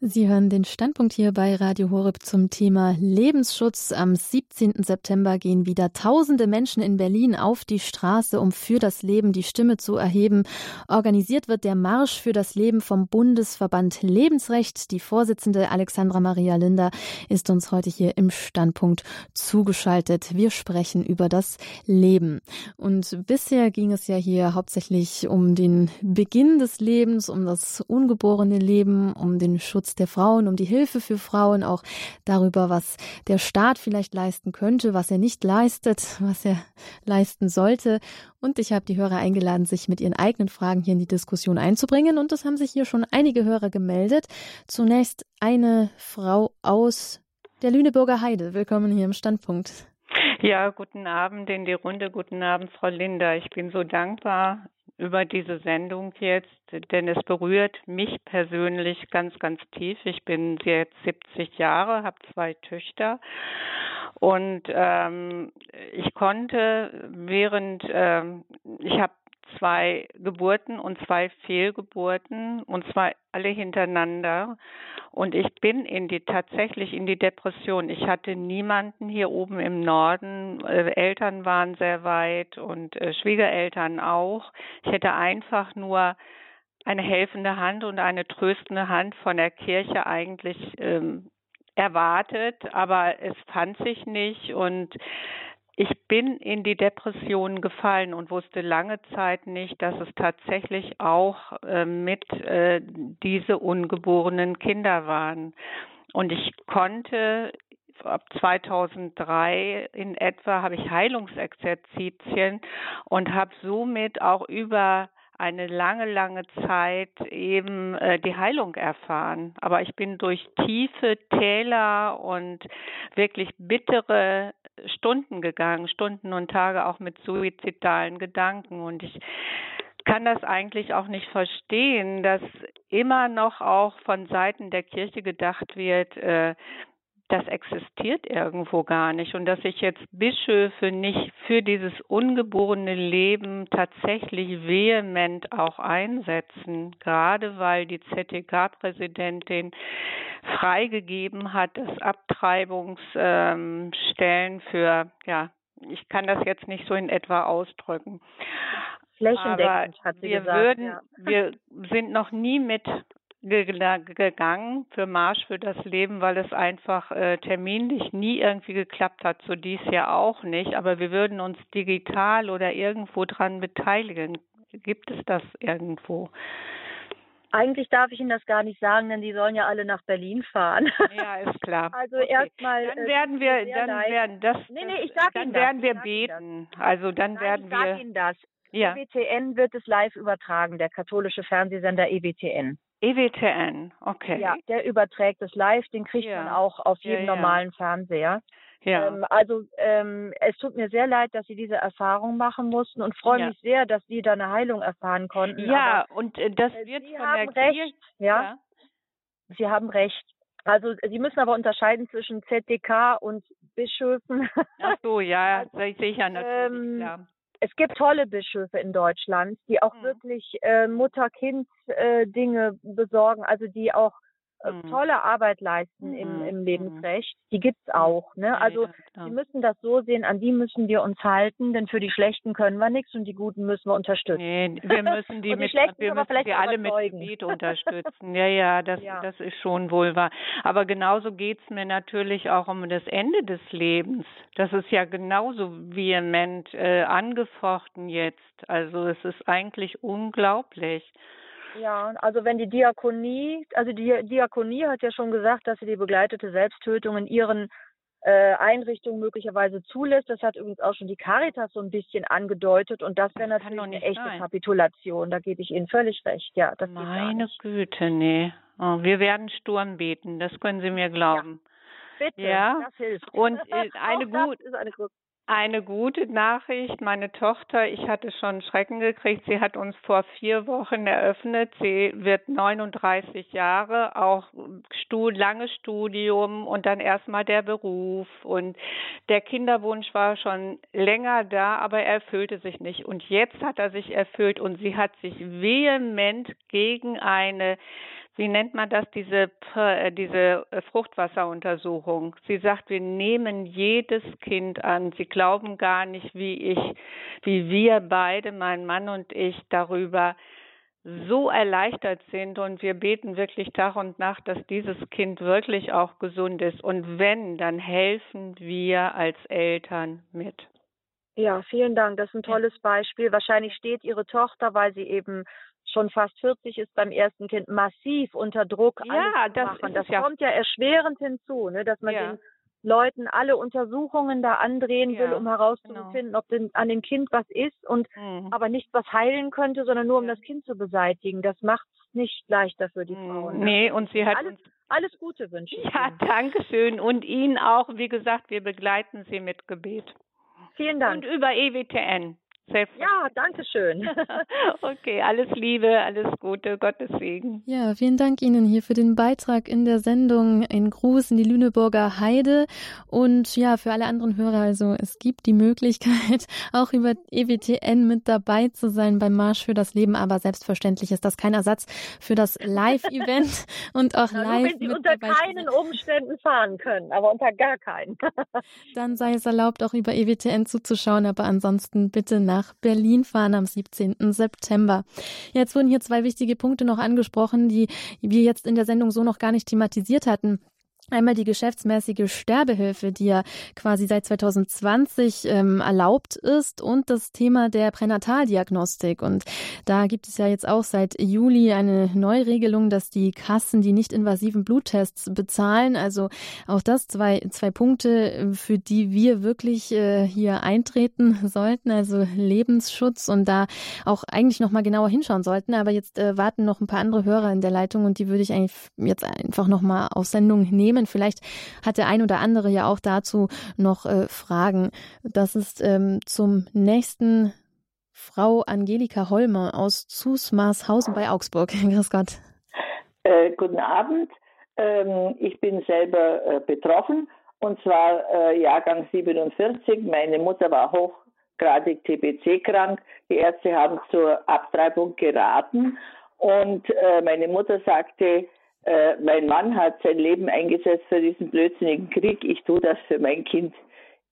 Speaker 1: Sie hören den Standpunkt hier bei Radio Horeb zum Thema Lebensschutz. Am 17. September gehen wieder tausende Menschen in Berlin auf die Straße, um für das Leben die Stimme zu erheben. Organisiert wird der Marsch für das Leben vom Bundesverband Lebensrecht. Die Vorsitzende Alexandra Maria Linder ist uns heute hier im Standpunkt zugeschaltet. Wir sprechen über das Leben. Und bisher ging es ja hier hauptsächlich um den Beginn des Lebens, um das ungeborene Leben, um den Schutz der Frauen, um die Hilfe für Frauen, auch darüber, was der Staat vielleicht leisten könnte, was er nicht leistet, was er leisten sollte. Und ich habe die Hörer eingeladen, sich mit ihren eigenen Fragen hier in die Diskussion einzubringen. Und es haben sich hier schon einige Hörer gemeldet. Zunächst eine Frau aus der Lüneburger Heide. Willkommen hier im Standpunkt.
Speaker 3: Ja, guten Abend in die Runde. Guten Abend, Frau Linder. Ich bin so dankbar über diese Sendung jetzt, denn es berührt mich persönlich ganz, ganz tief. Ich bin jetzt 70 Jahre, habe zwei Töchter und ähm, ich konnte während ähm, ich habe zwei Geburten und zwei Fehlgeburten und zwar alle hintereinander. Und ich bin in die tatsächlich in die Depression. Ich hatte niemanden hier oben im Norden. Äh, Eltern waren sehr weit und äh, Schwiegereltern auch. Ich hätte einfach nur eine helfende Hand und eine tröstende Hand von der Kirche eigentlich ähm, erwartet, aber es fand sich nicht und ich bin in die Depression gefallen und wusste lange Zeit nicht, dass es tatsächlich auch äh, mit äh, diese ungeborenen Kinder waren. Und ich konnte ab 2003 in etwa habe ich Heilungsexerzitien und habe somit auch über eine lange, lange Zeit eben äh, die Heilung erfahren. Aber ich bin durch tiefe Täler und wirklich bittere Stunden gegangen, Stunden und Tage auch mit suizidalen Gedanken. Und ich kann das eigentlich auch nicht verstehen, dass immer noch auch von Seiten der Kirche gedacht wird, äh, das existiert irgendwo gar nicht und dass sich jetzt Bischöfe nicht für dieses ungeborene Leben tatsächlich vehement auch einsetzen, gerade weil die ZTK-Präsidentin freigegeben hat, dass Abtreibungsstellen ähm, für, ja, ich kann das jetzt nicht so in etwa ausdrücken.
Speaker 2: Flächendeckend
Speaker 3: hat sie wir gesagt. Würden, ja. Wir sind noch nie mit gegangen für Marsch für das Leben, weil es einfach äh, terminlich nie irgendwie geklappt hat, so dies ja auch nicht. Aber wir würden uns digital oder irgendwo dran beteiligen. Gibt es das irgendwo?
Speaker 2: Eigentlich darf ich Ihnen das gar nicht sagen, denn die sollen ja alle nach Berlin fahren.
Speaker 3: Ja, ist klar.
Speaker 2: Also okay. erstmal.
Speaker 3: Dann äh, werden wir, dann leid. werden das.
Speaker 2: Nee, nee, ich sag
Speaker 3: dann
Speaker 2: Ihnen
Speaker 3: werden
Speaker 2: das.
Speaker 3: wir beten. Also dann
Speaker 2: Nein,
Speaker 3: werden
Speaker 2: ich
Speaker 3: wir.
Speaker 2: Ich sag Ihnen das.
Speaker 3: Ja.
Speaker 2: EWTN wird es live übertragen, der katholische Fernsehsender EWTN.
Speaker 3: EWTN, okay.
Speaker 2: Ja, der überträgt es live, den kriegt
Speaker 3: ja.
Speaker 2: man auch auf jedem
Speaker 3: ja, ja.
Speaker 2: normalen Fernseher.
Speaker 3: Ja.
Speaker 2: Ähm, also ähm, es tut mir sehr leid, dass Sie diese Erfahrung machen mussten und freue
Speaker 3: Ja.
Speaker 2: mich sehr, dass Sie da eine Heilung erfahren konnten.
Speaker 3: Ja, und äh, das
Speaker 2: äh,
Speaker 3: wird
Speaker 2: Sie
Speaker 3: von
Speaker 2: haben
Speaker 3: der
Speaker 2: recht,
Speaker 3: Kirche.
Speaker 2: ja. Sie haben recht. Also Sie müssen aber unterscheiden zwischen ZDK und Bischöfen.
Speaker 3: Ach so, ja,
Speaker 2: Also,
Speaker 3: sicher natürlich,
Speaker 2: ähm. Es gibt tolle Bischöfe in Deutschland, die auch
Speaker 3: Mhm.
Speaker 2: wirklich äh, Mutter-Kind-Dinge besorgen, also die auch äh,
Speaker 3: Mhm.
Speaker 2: tolle Arbeit leisten im,
Speaker 3: Mhm.
Speaker 2: im Lebensrecht. Die gibt's auch. Ne? Also
Speaker 3: ja,
Speaker 2: wir müssen das so sehen, an die müssen wir uns halten, denn für die Schlechten können wir nichts und die Guten müssen wir unterstützen.
Speaker 3: Nee, wir müssen die,
Speaker 2: die
Speaker 3: mit,
Speaker 2: Schlechten
Speaker 3: wir müssen
Speaker 2: vielleicht
Speaker 3: sie alle mit Gebet unterstützen. Ja, ja, das,
Speaker 2: Ja.
Speaker 3: das ist schon wohl wahr. Aber genauso geht's mir natürlich auch um das Ende des Lebens. Das ist ja genauso vehement äh, angefochten jetzt. Also es ist eigentlich unglaublich.
Speaker 2: Ja, also wenn die Diakonie, also die Diakonie hat ja schon gesagt, dass sie die begleitete Selbsttötung in ihren äh, Einrichtungen möglicherweise zulässt. Das hat übrigens auch schon die Caritas so ein bisschen angedeutet und das wäre natürlich eine echte
Speaker 3: sein.
Speaker 2: Kapitulation. Da gebe ich Ihnen völlig recht. Ja, das
Speaker 3: Meine. Güte, nee. Oh, wir werden Sturm beten, das können Sie mir glauben.
Speaker 2: Bitte,
Speaker 3: Ja,
Speaker 2: das hilft.
Speaker 3: und, äh, gut-
Speaker 2: eine gute
Speaker 3: Eine gute Nachricht, meine Tochter, ich hatte schon Schrecken gekriegt, sie hat uns vor vier Wochen eröffnet, sie wird 39 Jahre, auch lange Studium und dann erstmal der Beruf. Und der Kinderwunsch war schon länger da, aber er erfüllte sich nicht. Und jetzt hat er sich erfüllt und sie hat sich vehement gegen eine wie nennt man das, diese, äh, diese äh, Fruchtwasseruntersuchung. Sie sagt, wir nehmen jedes Kind an. Sie glauben gar nicht, wie ich, wie wir beide, mein Mann und ich, darüber so erleichtert sind und wir beten wirklich Tag und Nacht, dass dieses Kind wirklich auch gesund ist. Und wenn, dann helfen wir als Eltern mit.
Speaker 2: Ja, vielen Dank. Das ist ein tolles Beispiel. Wahrscheinlich steht Ihre Tochter, weil sie eben schon fast 40 ist beim ersten Kind, massiv unter Druck.
Speaker 3: Ja, das
Speaker 2: das
Speaker 3: ja.
Speaker 2: kommt ja erschwerend hinzu, ne, dass man
Speaker 3: Ja.
Speaker 2: den Leuten alle Untersuchungen da andrehen
Speaker 3: Ja,
Speaker 2: will, um herauszufinden, ob denn an dem Kind was ist und
Speaker 3: Mhm.
Speaker 2: aber nicht was heilen könnte, sondern nur um das Kind zu beseitigen. Das macht es nicht leichter für die Frauen. ne?
Speaker 3: Nee, und sie hat
Speaker 2: alles, alles Gute wünsche ich
Speaker 3: Ja, danke schön. Und Ihnen auch. Wie gesagt, wir begleiten Sie mit Gebet.
Speaker 2: Vielen Dank.
Speaker 3: Und über EWTN.
Speaker 2: Ja, danke schön.
Speaker 3: okay, alles Liebe, alles Gute, Gottes Segen.
Speaker 1: Ja, vielen Dank Ihnen hier für den Beitrag in der Sendung. Ein Gruß in die Lüneburger Heide. Und ja, für alle anderen Hörer, also es gibt die Möglichkeit, auch über EWTN mit dabei zu sein beim Marsch für das Leben. Aber selbstverständlich ist das kein Ersatz für das Live-Event und auch
Speaker 2: Na,
Speaker 1: live
Speaker 2: wenn Sie
Speaker 1: mit
Speaker 2: unter
Speaker 1: dabei
Speaker 2: keinen Umständen fahren können, aber unter gar keinen.
Speaker 1: Dann sei es erlaubt, auch über EWTN zuzuschauen, aber ansonsten bitte nach Berlin fahren am 17. September. Jetzt wurden hier zwei wichtige Punkte noch angesprochen, die wir jetzt in der Sendung so noch gar nicht thematisiert hatten. Einmal die geschäftsmäßige Sterbehilfe, die ja quasi seit 2020 ähm, erlaubt ist und das Thema der Pränataldiagnostik. Und da gibt es ja jetzt auch seit Juli eine Neuregelung, dass die Kassen die nicht invasiven Bluttests bezahlen. Also auch das zwei, zwei Punkte, für die wir wirklich äh, hier eintreten sollten. Also Lebensschutz und da auch eigentlich nochmal genauer hinschauen sollten. Aber jetzt äh, warten noch ein paar andere Hörer in der Leitung und die würde ich eigentlich jetzt einfach nochmal auf Sendung nehmen können. Vielleicht hat der ein oder andere ja auch dazu noch äh, Fragen. Das ist ähm, zum nächsten Frau Angelika Holmer aus Zusmarshausen bei Augsburg. Grüß Gott.
Speaker 4: Äh, guten Abend. Ähm, ich bin selber äh, betroffen und zwar äh, Jahrgang 47. Meine Mutter war hochgradig TBC krank. Die Ärzte haben zur Abtreibung geraten und äh, meine Mutter sagte, äh, mein Mann hat sein Leben eingesetzt für diesen blödsinnigen Krieg. Ich tue das für mein Kind.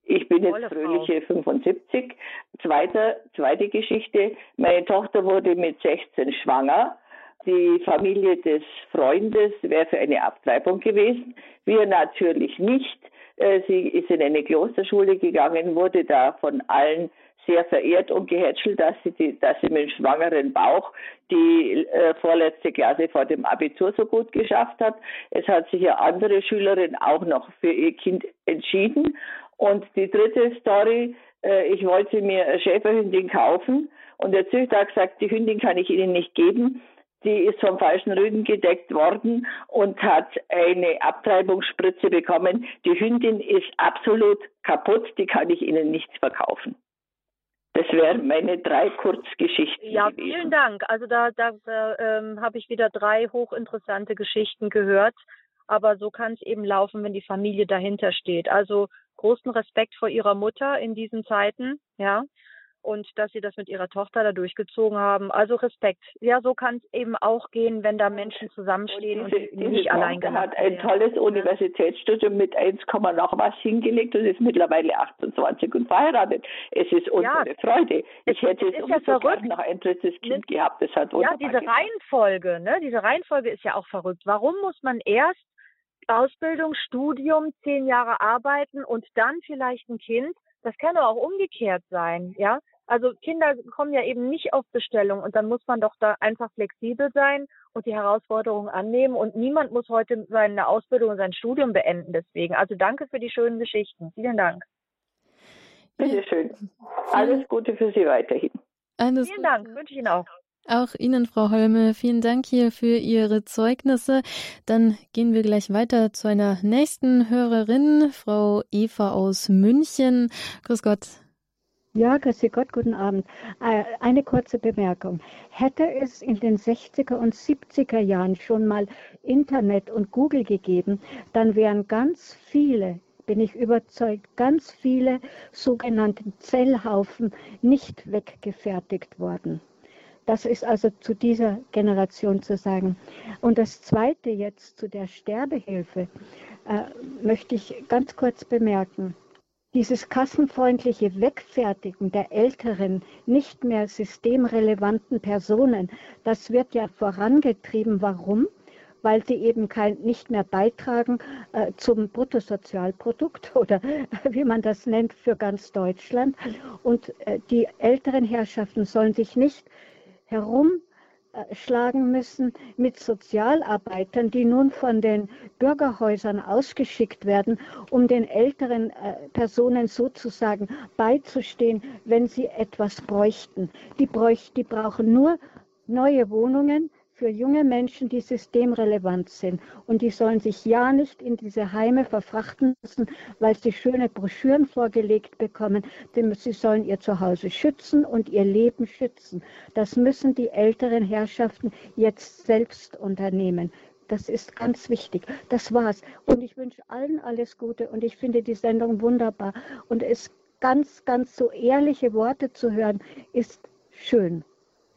Speaker 4: Ich bin jetzt fröhliche 75. Zweite, zweite Geschichte. Meine Tochter wurde mit 16 schwanger. Die Familie des Freundes wäre für eine Abtreibung gewesen. Wir natürlich nicht. Äh, sie ist in eine Klosterschule gegangen, wurde da von allen sehr verehrt und gehätschelt, dass sie, die, dass sie mit dem schwangeren Bauch die äh, vorletzte Klasse vor dem Abitur so gut geschafft hat. Es hat sich ja andere Schülerin auch noch für ihr Kind entschieden. Und die dritte Story, äh, ich wollte mir eine Schäferhündin kaufen und der Züchter hat gesagt, die Hündin kann ich Ihnen nicht geben. Die ist vom falschen Rüden gedeckt worden und hat eine Abtreibungsspritze bekommen. Die Hündin ist absolut kaputt, die kann ich Ihnen nicht verkaufen. Das wären meine drei Kurzgeschichten.
Speaker 2: Ja, gewesen. vielen Dank. Also da, da, ähm, habe ich wieder drei hochinteressante Geschichten gehört. Aber so kann es eben laufen, wenn die Familie dahinter steht. Also großen Respekt vor ihrer Mutter in diesen Zeiten, ja und dass sie das mit ihrer Tochter da durchgezogen haben. Also Respekt. Ja, so kann es eben auch gehen, wenn da Menschen zusammenstehen und, diese, und nicht diese allein
Speaker 4: gelassen hat ein tolles Universitätsstudium mit 1, noch was hingelegt und ist mittlerweile 28 und verheiratet. Es ist unsere ja, Freude. Ich hätte es, es ja verrückt. noch ein drittes Kind ne? gehabt. Das hat
Speaker 2: Ja, diese Reihenfolge, ne? Diese Reihenfolge ist ja auch verrückt. Warum muss man erst Ausbildung, Studium, zehn Jahre arbeiten und dann vielleicht ein Kind? Das kann doch auch umgekehrt sein, ja. Also Kinder kommen ja eben nicht auf Bestellung und dann muss man doch da einfach flexibel sein und die Herausforderungen annehmen und niemand muss heute seine Ausbildung und sein Studium beenden deswegen. Also danke für die schönen Geschichten. Vielen Dank.
Speaker 4: Bitte schön. Alles Gute für Sie weiterhin.
Speaker 2: Alles Vielen Dank, wünsche ich Ihnen auch.
Speaker 1: Auch Ihnen, Frau Holme, vielen Dank hier für Ihre Zeugnisse. Dann gehen wir gleich weiter zu einer nächsten Hörerin, Frau Eva aus München. Grüß Gott.
Speaker 5: Ja, grüß Gott, guten Abend. Äh, eine kurze Bemerkung. Hätte es in den 60er und 70er Jahren schon mal Internet und Google gegeben, dann wären ganz viele, bin ich überzeugt, ganz viele sogenannte Zellhaufen nicht weggefertigt worden. Das ist also zu dieser Generation zu sagen. Und das Zweite jetzt zu der Sterbehilfe äh, möchte ich ganz kurz bemerken. Dieses kassenfreundliche Wegfertigen der älteren, nicht mehr systemrelevanten Personen, das wird ja vorangetrieben. Warum? weil sie eben kein, nicht mehr beitragen äh, zum Bruttosozialprodukt oder wie man das nennt für ganz Deutschland. Und äh, die älteren Herrschaften sollen sich nicht herum schlagen müssen mit Sozialarbeitern, die nun von den Bürgerhäusern ausgeschickt werden, um den älteren äh, Personen sozusagen beizustehen, wenn sie etwas bräuchten. Die, bräuch, die brauchen nur neue Wohnungen, für junge Menschen, die systemrelevant sind. Und die sollen sich ja nicht in diese Heime verfrachten müssen, weil sie schöne Broschüren vorgelegt bekommen. Sie sollen ihr Zuhause schützen und ihr Leben schützen. Das müssen die älteren Herrschaften jetzt selbst unternehmen. Das ist ganz wichtig. Das war's. Und ich wünsche allen alles Gute und ich finde die Sendung wunderbar. Und es ganz, ganz so ehrliche Worte zu hören, ist schön.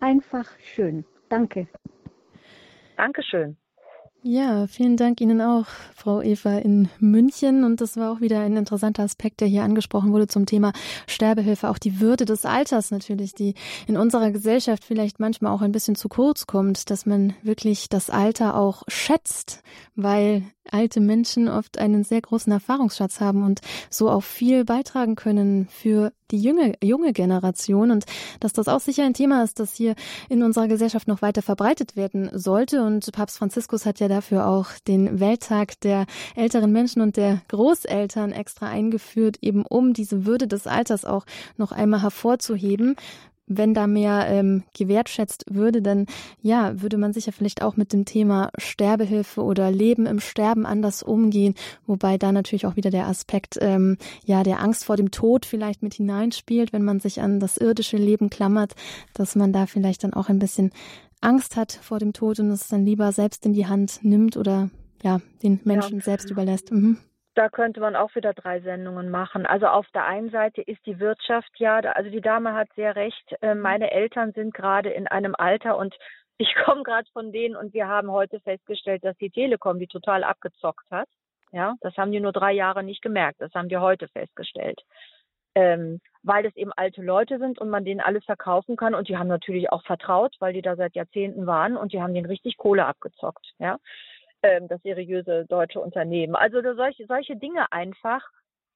Speaker 5: Einfach schön. Danke.
Speaker 2: Dankeschön.
Speaker 1: Ja, vielen Dank Ihnen auch, Frau Eva in München. Und das war auch wieder ein interessanter Aspekt, der hier angesprochen wurde zum Thema Sterbehilfe. Auch die Würde des Alters natürlich, die in unserer Gesellschaft vielleicht manchmal auch ein bisschen zu kurz kommt, dass man wirklich das Alter auch schätzt, weil alte Menschen oft einen sehr großen Erfahrungsschatz haben und so auch viel beitragen können für die junge, junge Generation und dass das auch sicher ein Thema ist, das hier in unserer Gesellschaft noch weiter verbreitet werden sollte. Und Papst Franziskus hat ja dafür auch den Welttag der älteren Menschen und der Großeltern extra eingeführt, eben um diese Würde des Alters auch noch einmal hervorzuheben wenn da mehr ähm, gewertschätzt würde, dann ja, würde man sicher vielleicht auch mit dem Thema Sterbehilfe oder Leben im Sterben anders umgehen, wobei da natürlich auch wieder der Aspekt ähm, ja der Angst vor dem Tod vielleicht mit hineinspielt, wenn man sich an das irdische Leben klammert, dass man da vielleicht dann auch ein bisschen Angst hat vor dem Tod und es dann lieber selbst in die Hand nimmt oder ja den Menschen ja. selbst überlässt. Mhm
Speaker 2: da könnte man auch wieder drei Sendungen machen. Also auf der einen Seite ist die Wirtschaft ja, also die Dame hat sehr recht. Äh, meine Eltern sind gerade in einem Alter und ich komme gerade von denen und wir haben heute festgestellt, dass die Telekom die total abgezockt hat. Ja, das haben die nur drei Jahre nicht gemerkt. Das haben wir heute festgestellt. Ähm, weil das eben alte Leute sind und man denen alles verkaufen kann. Und die haben natürlich auch vertraut, weil die da seit Jahrzehnten waren und die haben denen richtig Kohle abgezockt. Ja ähm, das seriöse deutsche Unternehmen. Also solche, solche Dinge einfach,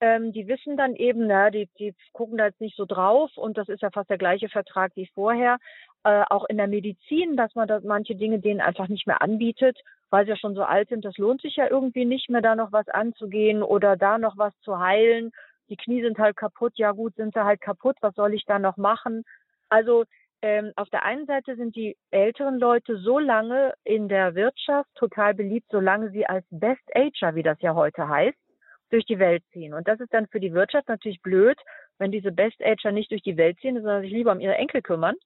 Speaker 2: ähm, die wissen dann eben, na, die, die gucken da jetzt nicht so drauf und das ist ja fast der gleiche Vertrag wie vorher. Äh, auch in der Medizin, dass man da manche Dinge denen einfach nicht mehr anbietet, weil sie ja schon so alt sind. Das lohnt sich ja irgendwie nicht mehr, da noch was anzugehen oder da noch was zu heilen. Die Knie sind halt kaputt. Ja gut, sind sie halt kaputt. Was soll ich da noch machen? Also ähm, auf der einen Seite sind die älteren Leute so lange in der Wirtschaft total beliebt, solange sie als Best Ager, wie das ja heute heißt, durch die Welt ziehen. Und das ist dann für die Wirtschaft natürlich blöd, wenn diese Best Ager nicht durch die Welt ziehen, sondern sich lieber um ihre Enkel kümmern.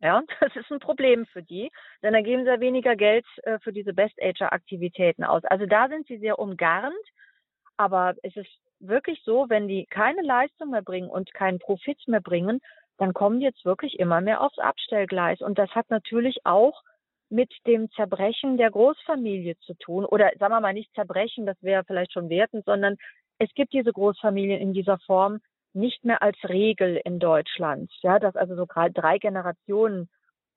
Speaker 2: Ja, das ist ein Problem für die, denn dann geben sie ja weniger Geld äh, für diese Best Ager Aktivitäten aus. Also da sind sie sehr umgarnt, aber es ist wirklich so, wenn die keine Leistung mehr bringen und keinen Profit mehr bringen, dann kommen jetzt wirklich immer mehr aufs Abstellgleis. Und das hat natürlich auch mit dem Zerbrechen der Großfamilie zu tun. Oder sagen wir mal nicht Zerbrechen, das wäre vielleicht schon wertend, sondern es gibt diese Großfamilien in dieser Form nicht mehr als Regel in Deutschland. Ja, dass also so gerade drei Generationen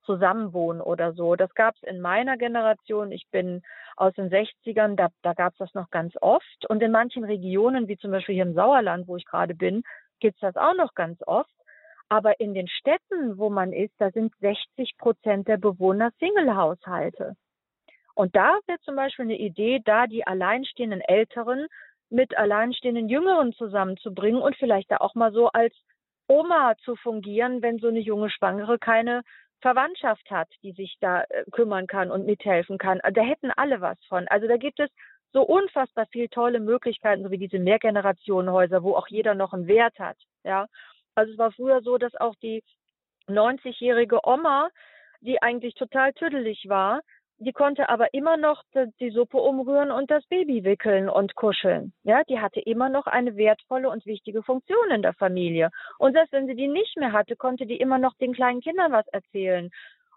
Speaker 2: zusammenwohnen oder so. Das gab es in meiner Generation. Ich bin aus den 60ern, da, da gab es das noch ganz oft. Und in manchen Regionen, wie zum Beispiel hier im Sauerland, wo ich gerade bin, gibt es das auch noch ganz oft. Aber in den Städten, wo man ist, da sind 60 Prozent der Bewohner Single-Haushalte. Und da wäre zum Beispiel eine Idee, da die alleinstehenden Älteren mit alleinstehenden Jüngeren zusammenzubringen und vielleicht da auch mal so als Oma zu fungieren, wenn so eine junge Schwangere keine Verwandtschaft hat, die sich da äh, kümmern kann und mithelfen kann. Da hätten alle was von. Also da gibt es so unfassbar viele tolle Möglichkeiten, so wie diese Mehrgenerationenhäuser, wo auch jeder noch einen Wert hat. Ja. Also es war früher so, dass auch die 90-jährige Oma, die eigentlich total tüdelig war, die konnte aber immer noch die Suppe umrühren und das Baby wickeln und kuscheln. Ja, die hatte immer noch eine wertvolle und wichtige Funktion in der Familie. Und selbst wenn sie die nicht mehr hatte, konnte die immer noch den kleinen Kindern was erzählen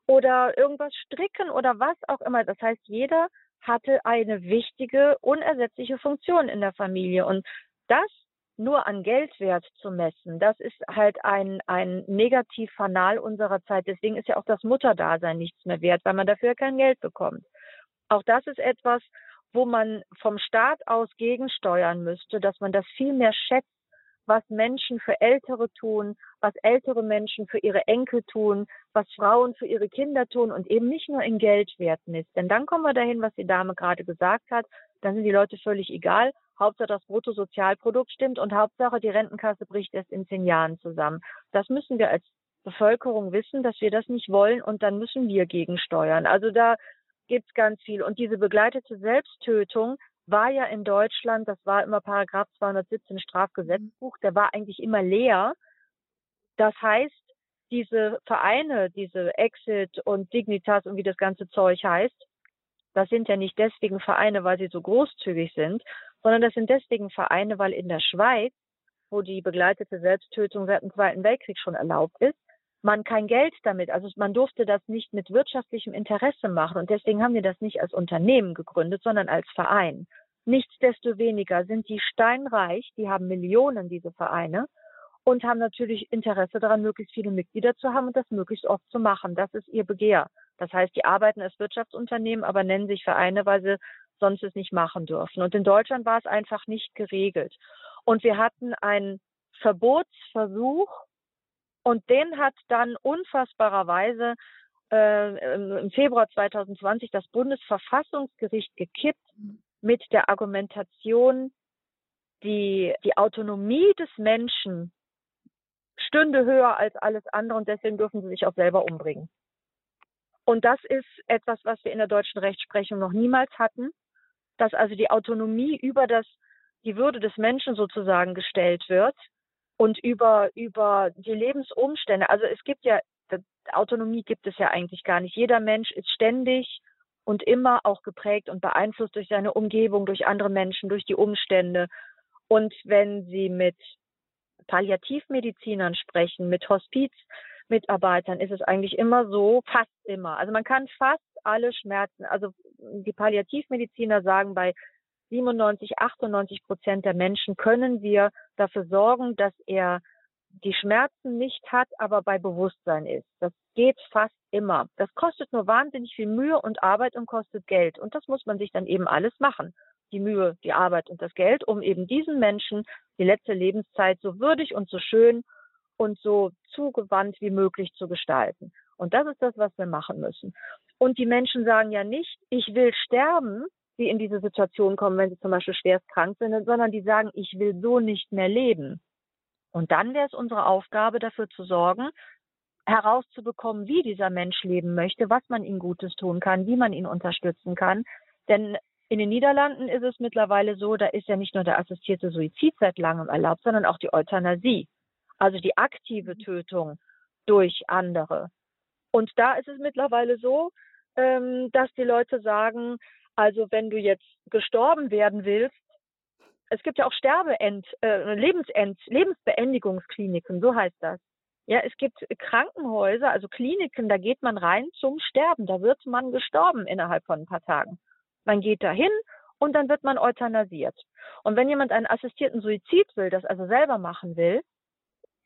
Speaker 2: oder irgendwas stricken oder was auch immer. Das heißt, jeder hatte eine wichtige, unersetzliche Funktion in der Familie. Und das nur an Geldwert zu messen, das ist halt ein, ein Negativfanal unserer Zeit. Deswegen ist ja auch das Mutterdasein nichts mehr wert, weil man dafür kein Geld bekommt. Auch das ist etwas, wo man vom Staat aus gegensteuern müsste, dass man das viel mehr schätzt, was Menschen für Ältere tun, was ältere Menschen für ihre Enkel tun, was Frauen für ihre Kinder tun und eben nicht nur in Geldwert misst. Denn dann kommen wir dahin, was die Dame gerade gesagt hat, dann sind die Leute völlig egal. Hauptsache das Bruttosozialprodukt stimmt und Hauptsache die Rentenkasse bricht erst in zehn Jahren zusammen. Das müssen wir als Bevölkerung wissen, dass wir das nicht wollen und dann müssen wir gegensteuern. Also da gibt's ganz viel. Und diese begleitete Selbsttötung war ja in Deutschland, das war immer Paragraph 217 Strafgesetzbuch, der war eigentlich immer leer. Das heißt, diese Vereine, diese Exit und Dignitas und wie das ganze Zeug heißt, das sind ja nicht deswegen Vereine, weil sie so großzügig sind, sondern das sind deswegen Vereine, weil in der Schweiz, wo die begleitete Selbsttötung seit dem Zweiten Weltkrieg schon erlaubt ist, man kein Geld damit, also man durfte das nicht mit wirtschaftlichem Interesse machen und deswegen haben wir das nicht als Unternehmen gegründet, sondern als Verein. Nichtsdestoweniger sind die steinreich, die haben Millionen, diese Vereine, und haben natürlich Interesse daran, möglichst viele Mitglieder zu haben und das möglichst oft zu machen. Das ist ihr Begehr. Das heißt, die arbeiten als Wirtschaftsunternehmen, aber nennen sich Vereine, weil sie sonst es nicht machen dürfen. Und in Deutschland war es einfach nicht geregelt. Und wir hatten einen Verbotsversuch und den hat dann unfassbarerweise äh, im Februar 2020 das Bundesverfassungsgericht gekippt mit der Argumentation, die, die Autonomie des Menschen stünde höher als alles andere und deswegen dürfen sie sich auch selber umbringen. Und das ist etwas, was wir in der deutschen Rechtsprechung noch niemals hatten, dass also die Autonomie über das, die Würde des Menschen sozusagen gestellt wird und über, über die Lebensumstände. Also es gibt ja, Autonomie gibt es ja eigentlich gar nicht. Jeder Mensch ist ständig und immer auch geprägt und beeinflusst durch seine Umgebung, durch andere Menschen, durch die Umstände. Und wenn Sie mit Palliativmedizinern sprechen, mit Hospizmitarbeitern, ist es eigentlich immer so, fast immer. Also man kann fast alle Schmerzen, also die Palliativmediziner sagen, bei 97, 98 Prozent der Menschen können wir dafür sorgen, dass er die Schmerzen nicht hat, aber bei Bewusstsein ist. Das geht fast immer. Das kostet nur wahnsinnig viel Mühe und Arbeit und kostet Geld. Und das muss man sich dann eben alles machen. Die Mühe, die Arbeit und das Geld, um eben diesen Menschen die letzte Lebenszeit so würdig und so schön und so zugewandt wie möglich zu gestalten. Und das ist das, was wir machen müssen. Und die Menschen sagen ja nicht, ich will sterben, die in diese Situation kommen, wenn sie zum Beispiel schwerst krank sind, sondern die sagen, ich will so nicht mehr leben. Und dann wäre es unsere Aufgabe, dafür zu sorgen, herauszubekommen, wie dieser Mensch leben möchte, was man ihm Gutes tun kann, wie man ihn unterstützen kann. Denn in den Niederlanden ist es mittlerweile so, da ist ja nicht nur der assistierte Suizid seit langem erlaubt, sondern auch die Euthanasie, also die aktive Tötung durch andere. Und da ist es mittlerweile so, ähm, dass die Leute sagen, also wenn du jetzt gestorben werden willst, es gibt ja auch Sterbeend, äh, Lebensend, Lebensbeendigungskliniken, so heißt das. Ja, es gibt Krankenhäuser, also Kliniken, da geht man rein zum Sterben. Da wird man gestorben innerhalb von ein paar Tagen. Man geht dahin und dann wird man euthanasiert. Und wenn jemand einen assistierten Suizid will, das also selber machen will,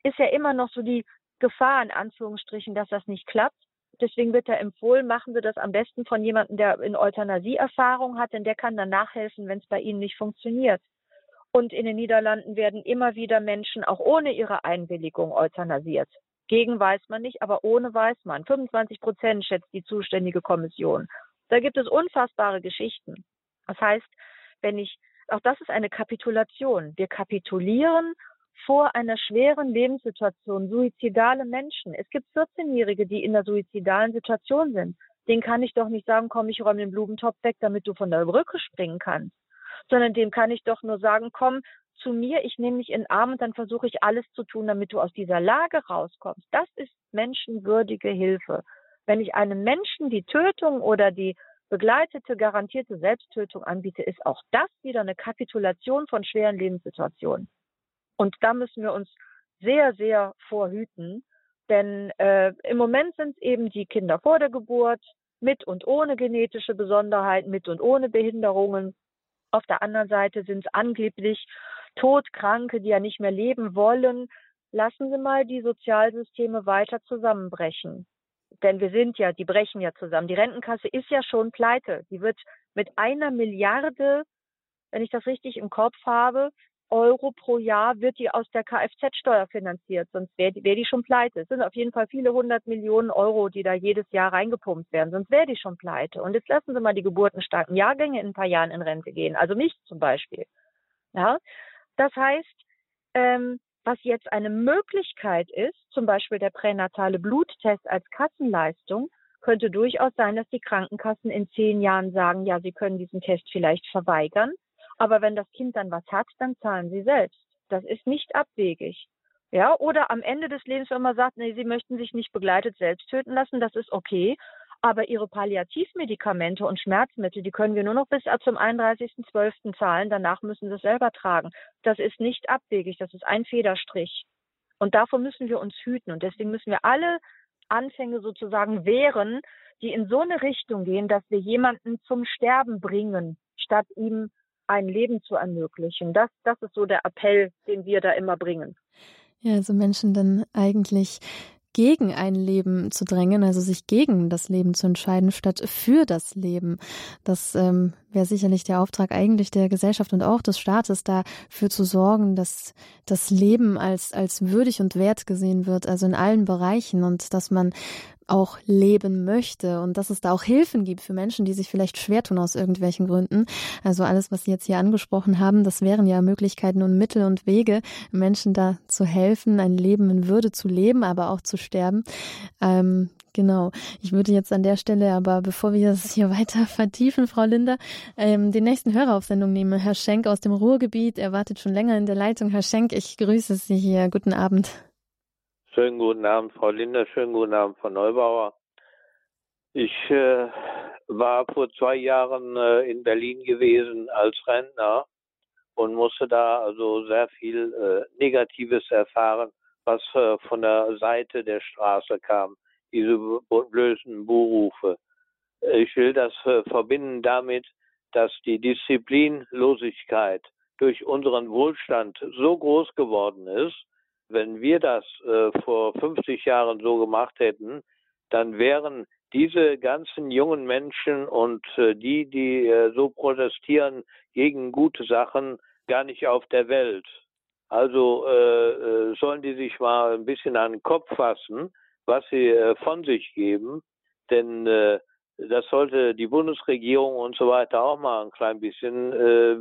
Speaker 2: ist ja immer noch so die Gefahr in Anführungsstrichen, dass das nicht klappt. Deswegen wird da empfohlen, machen Sie das am besten von jemandem, der in Euthanasie Erfahrung hat, denn der kann dann nachhelfen, wenn es bei Ihnen nicht funktioniert. Und in den Niederlanden werden immer wieder Menschen auch ohne ihre Einwilligung euthanasiert. Gegen weiß man nicht, aber ohne weiß man. 25 Prozent schätzt die zuständige Kommission. Da gibt es unfassbare Geschichten. Das heißt, wenn ich, auch das ist eine Kapitulation. Wir kapitulieren vor einer schweren Lebenssituation, suizidale Menschen. Es gibt 14-Jährige, die in der suizidalen Situation sind. Den kann ich doch nicht sagen, komm, ich räume den Blumentopf weg, damit du von der Brücke springen kannst sondern dem kann ich doch nur sagen, komm zu mir, ich nehme dich in den Arm und dann versuche ich alles zu tun, damit du aus dieser Lage rauskommst. Das ist menschenwürdige Hilfe. Wenn ich einem Menschen die Tötung oder die begleitete, garantierte Selbsttötung anbiete, ist auch das wieder eine Kapitulation von schweren Lebenssituationen. Und da müssen wir uns sehr, sehr vorhüten, denn äh, im Moment sind es eben die Kinder vor der Geburt, mit und ohne genetische Besonderheiten, mit und ohne Behinderungen, auf der anderen Seite sind es angeblich Todkranke, die ja nicht mehr leben wollen. Lassen Sie mal die Sozialsysteme weiter zusammenbrechen. Denn wir sind ja, die brechen ja zusammen. Die Rentenkasse ist ja schon pleite. Die wird mit einer Milliarde, wenn ich das richtig im Kopf habe, Euro pro Jahr wird die aus der Kfz-Steuer finanziert, sonst wäre die, wär die schon pleite. Es sind auf jeden Fall viele hundert Millionen Euro, die da jedes Jahr reingepumpt werden, sonst wäre die schon pleite. Und jetzt lassen Sie mal die geburtenstarken Jahrgänge in ein paar Jahren in Rente gehen, also mich zum Beispiel. Ja, das heißt, ähm, was jetzt eine Möglichkeit ist, zum Beispiel der pränatale Bluttest als Kassenleistung, könnte durchaus sein, dass die Krankenkassen in zehn Jahren sagen, ja, sie können diesen Test vielleicht verweigern aber wenn das Kind dann was hat, dann zahlen sie selbst. Das ist nicht abwegig. Ja, oder am Ende des Lebens, wenn man sagt, nee, sie möchten sich nicht begleitet selbst töten lassen, das ist okay. Aber ihre Palliativmedikamente und Schmerzmittel, die können wir nur noch bis zum 31.12. zahlen. Danach müssen sie es selber tragen. Das ist nicht abwegig. Das ist ein Federstrich. Und davor müssen wir uns hüten. Und deswegen müssen wir alle Anfänge sozusagen wehren, die in so eine Richtung gehen, dass wir jemanden zum Sterben bringen, statt ihm ein Leben zu ermöglichen. Das, das ist so der Appell, den wir da immer bringen.
Speaker 1: Ja, also Menschen dann eigentlich gegen ein Leben zu drängen, also sich gegen das Leben zu entscheiden, statt für das Leben. Das ähm, wäre sicherlich der Auftrag eigentlich der Gesellschaft und auch des Staates, dafür zu sorgen, dass das Leben als, als würdig und wert gesehen wird, also in allen Bereichen und dass man auch leben möchte und dass es da auch Hilfen gibt für Menschen, die sich vielleicht schwer tun aus irgendwelchen Gründen. Also alles, was Sie jetzt hier angesprochen haben, das wären ja Möglichkeiten und Mittel und Wege, Menschen da zu helfen, ein Leben in Würde zu leben, aber auch zu sterben. Ähm, Genau. Ich würde jetzt an der Stelle aber, bevor wir das hier weiter vertiefen, Frau Linder, ähm, den nächsten Hörer auf Sendung nehmen. Herr Schenk aus dem Ruhrgebiet. Er wartet schon länger in der Leitung. Herr Schenk, ich grüße Sie hier. Guten Abend.
Speaker 6: Schönen guten Abend, Frau Linder. Schönen guten Abend, Frau Neubauer. Ich äh, war vor zwei Jahren äh, in Berlin gewesen als Rentner und musste da also sehr viel äh, Negatives erfahren, was äh, von der Seite der Straße kam, diese blöden Buhrufe. Ich will das äh, verbinden damit, dass die Disziplinlosigkeit durch unseren Wohlstand so groß geworden ist, wenn wir das äh, vor 50 Jahren so gemacht hätten, dann wären diese ganzen jungen Menschen und äh, die, die so protestieren gegen gute Sachen, gar nicht auf der Welt. Also äh, sollen die sich mal ein bisschen an den Kopf fassen, was sie äh, von sich geben, denn das sollte die Bundesregierung und so weiter auch mal ein klein bisschen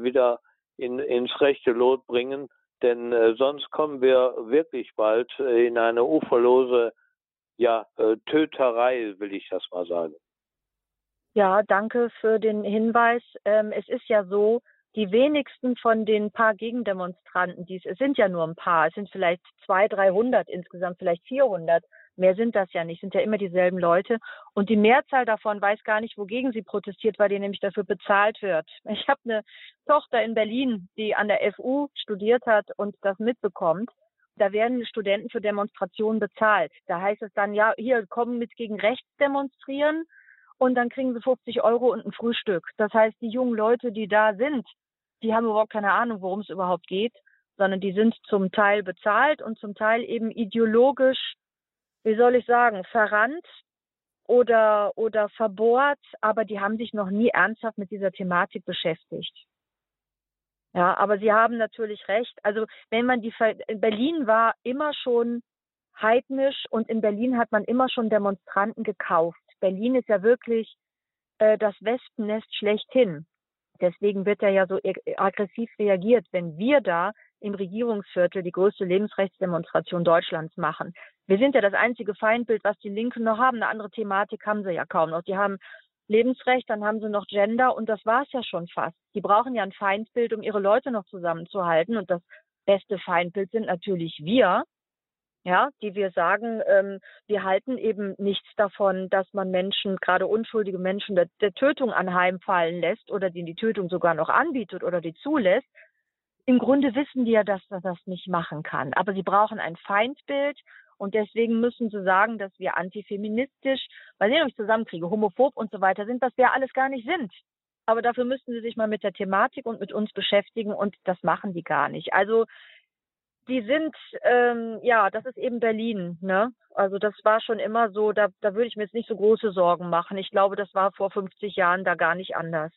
Speaker 6: wieder in, ins rechte Lot bringen denn äh, sonst kommen wir wirklich bald äh, in eine uferlose ja, äh, Töterei, will ich das mal sagen.
Speaker 2: Ja, danke für den Hinweis. Ähm, es ist ja so, die wenigsten von den paar Gegendemonstranten, die es sind ja nur ein paar, es sind vielleicht zwei, dreihundert insgesamt, vielleicht vierhundert, Mehr sind das ja nicht, sind ja immer dieselben Leute. Und die Mehrzahl davon weiß gar nicht, wogegen sie protestiert, weil die nämlich dafür bezahlt wird. Ich habe eine Tochter in Berlin, die an der FU studiert hat und das mitbekommt. Da werden Studenten für Demonstrationen bezahlt. Da heißt es dann, ja, hier kommen mit gegen rechts demonstrieren und dann kriegen sie 50 Euro und ein Frühstück. Das heißt, die jungen Leute, die da sind, die haben überhaupt keine Ahnung, worum es überhaupt geht, sondern die sind zum Teil bezahlt und zum Teil eben ideologisch wie soll ich sagen, verrannt oder, oder verbohrt, aber die haben sich noch nie ernsthaft mit dieser Thematik beschäftigt. Ja, aber Sie haben natürlich recht. Also wenn man die in Berlin war immer schon heidnisch und in Berlin hat man immer schon Demonstranten gekauft. Berlin ist ja wirklich äh, das Wespennest schlechthin. Deswegen wird er ja so aggressiv reagiert, wenn wir da im Regierungsviertel die größte Lebensrechtsdemonstration Deutschlands machen. Wir sind ja das einzige Feindbild, was die Linken noch haben. Eine andere Thematik haben sie ja kaum noch. Die haben Lebensrecht, dann haben sie noch Gender und das war es ja schon fast. Die brauchen ja ein Feindbild, um ihre Leute noch zusammenzuhalten. Und das beste Feindbild sind natürlich wir, ja, die wir sagen, ähm, wir halten eben nichts davon, dass man Menschen, gerade unschuldige Menschen, der, der Tötung anheimfallen lässt oder denen die Tötung sogar noch anbietet oder die zulässt. Im Grunde wissen die ja, dass man das nicht machen kann. Aber sie brauchen ein Feindbild und deswegen müssen sie sagen, dass wir antifeministisch, weil sie nämlich zusammenkriege, homophob und so weiter sind, was wir alles gar nicht sind. Aber dafür müssten sie sich mal mit der Thematik und mit uns beschäftigen und das machen die gar nicht. Also die sind, ähm, ja, das ist eben Berlin, ne? Also das war schon immer so, da, da würde ich mir jetzt nicht so große Sorgen machen. Ich glaube, das war vor 50 Jahren da gar nicht anders.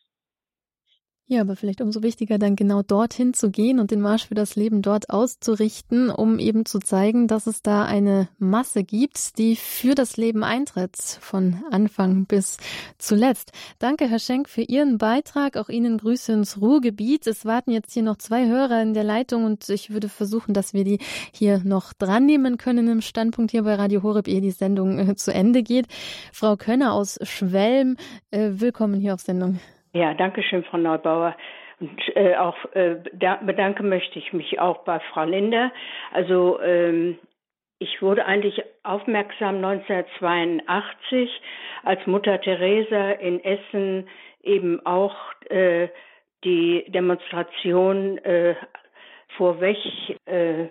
Speaker 1: Ja, aber vielleicht umso wichtiger, dann genau dorthin zu gehen und den Marsch für das Leben dort auszurichten, um eben zu zeigen, dass es da eine Masse gibt, die für das Leben eintritt, von Anfang bis zuletzt. Danke, Herr Schenk, für Ihren Beitrag. Auch Ihnen Grüße ins Ruhrgebiet. Es warten jetzt hier noch zwei Hörer in der Leitung und ich würde versuchen, dass wir die hier noch dran nehmen können im Standpunkt hier bei Radio Horeb, ehe die Sendung äh, zu Ende geht. Frau Könner aus Schwelm, äh, willkommen hier auf Sendung.
Speaker 7: Ja, danke schön, Frau Neubauer. Und äh, auch äh, bedanken möchte ich mich auch bei Frau Linder. Also ähm, ich wurde eigentlich aufmerksam 1982, als Mutter Teresa in Essen eben auch äh, die Demonstration äh, vorweg äh,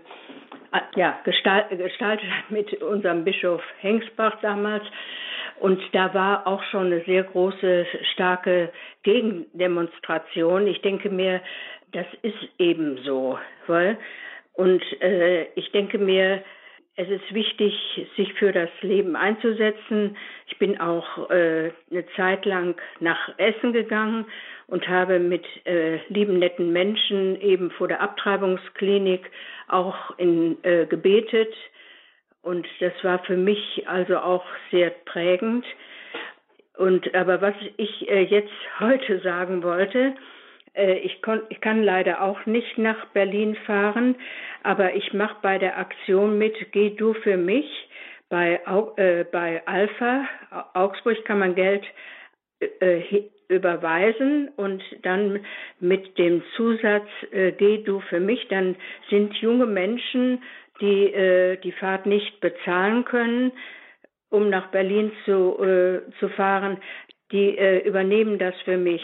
Speaker 7: ja, gestaltet mit unserem Bischof Hengsbach damals. Und da war auch schon eine sehr große, starke Gegendemonstration. Ich denke mir, das ist eben so. Und äh, ich denke mir, es ist wichtig, sich für das Leben einzusetzen. Ich bin auch äh, eine Zeit lang nach Essen gegangen und habe mit äh, lieben, netten Menschen eben vor der Abtreibungsklinik auch in, äh, gebetet. Und das war für mich also auch sehr prägend. Und aber was ich äh, jetzt heute sagen wollte, äh, ich, ich, kann leider auch nicht nach Berlin fahren, aber ich mache bei der Aktion mit Geh du für mich. Bei, äh, bei Alpha Augsburg kann man Geld äh, überweisen und dann mit dem Zusatz äh, Geh du für mich, dann sind junge Menschen, die äh, die Fahrt nicht bezahlen können, um nach Berlin zu, äh, zu fahren, die äh, übernehmen das für mich.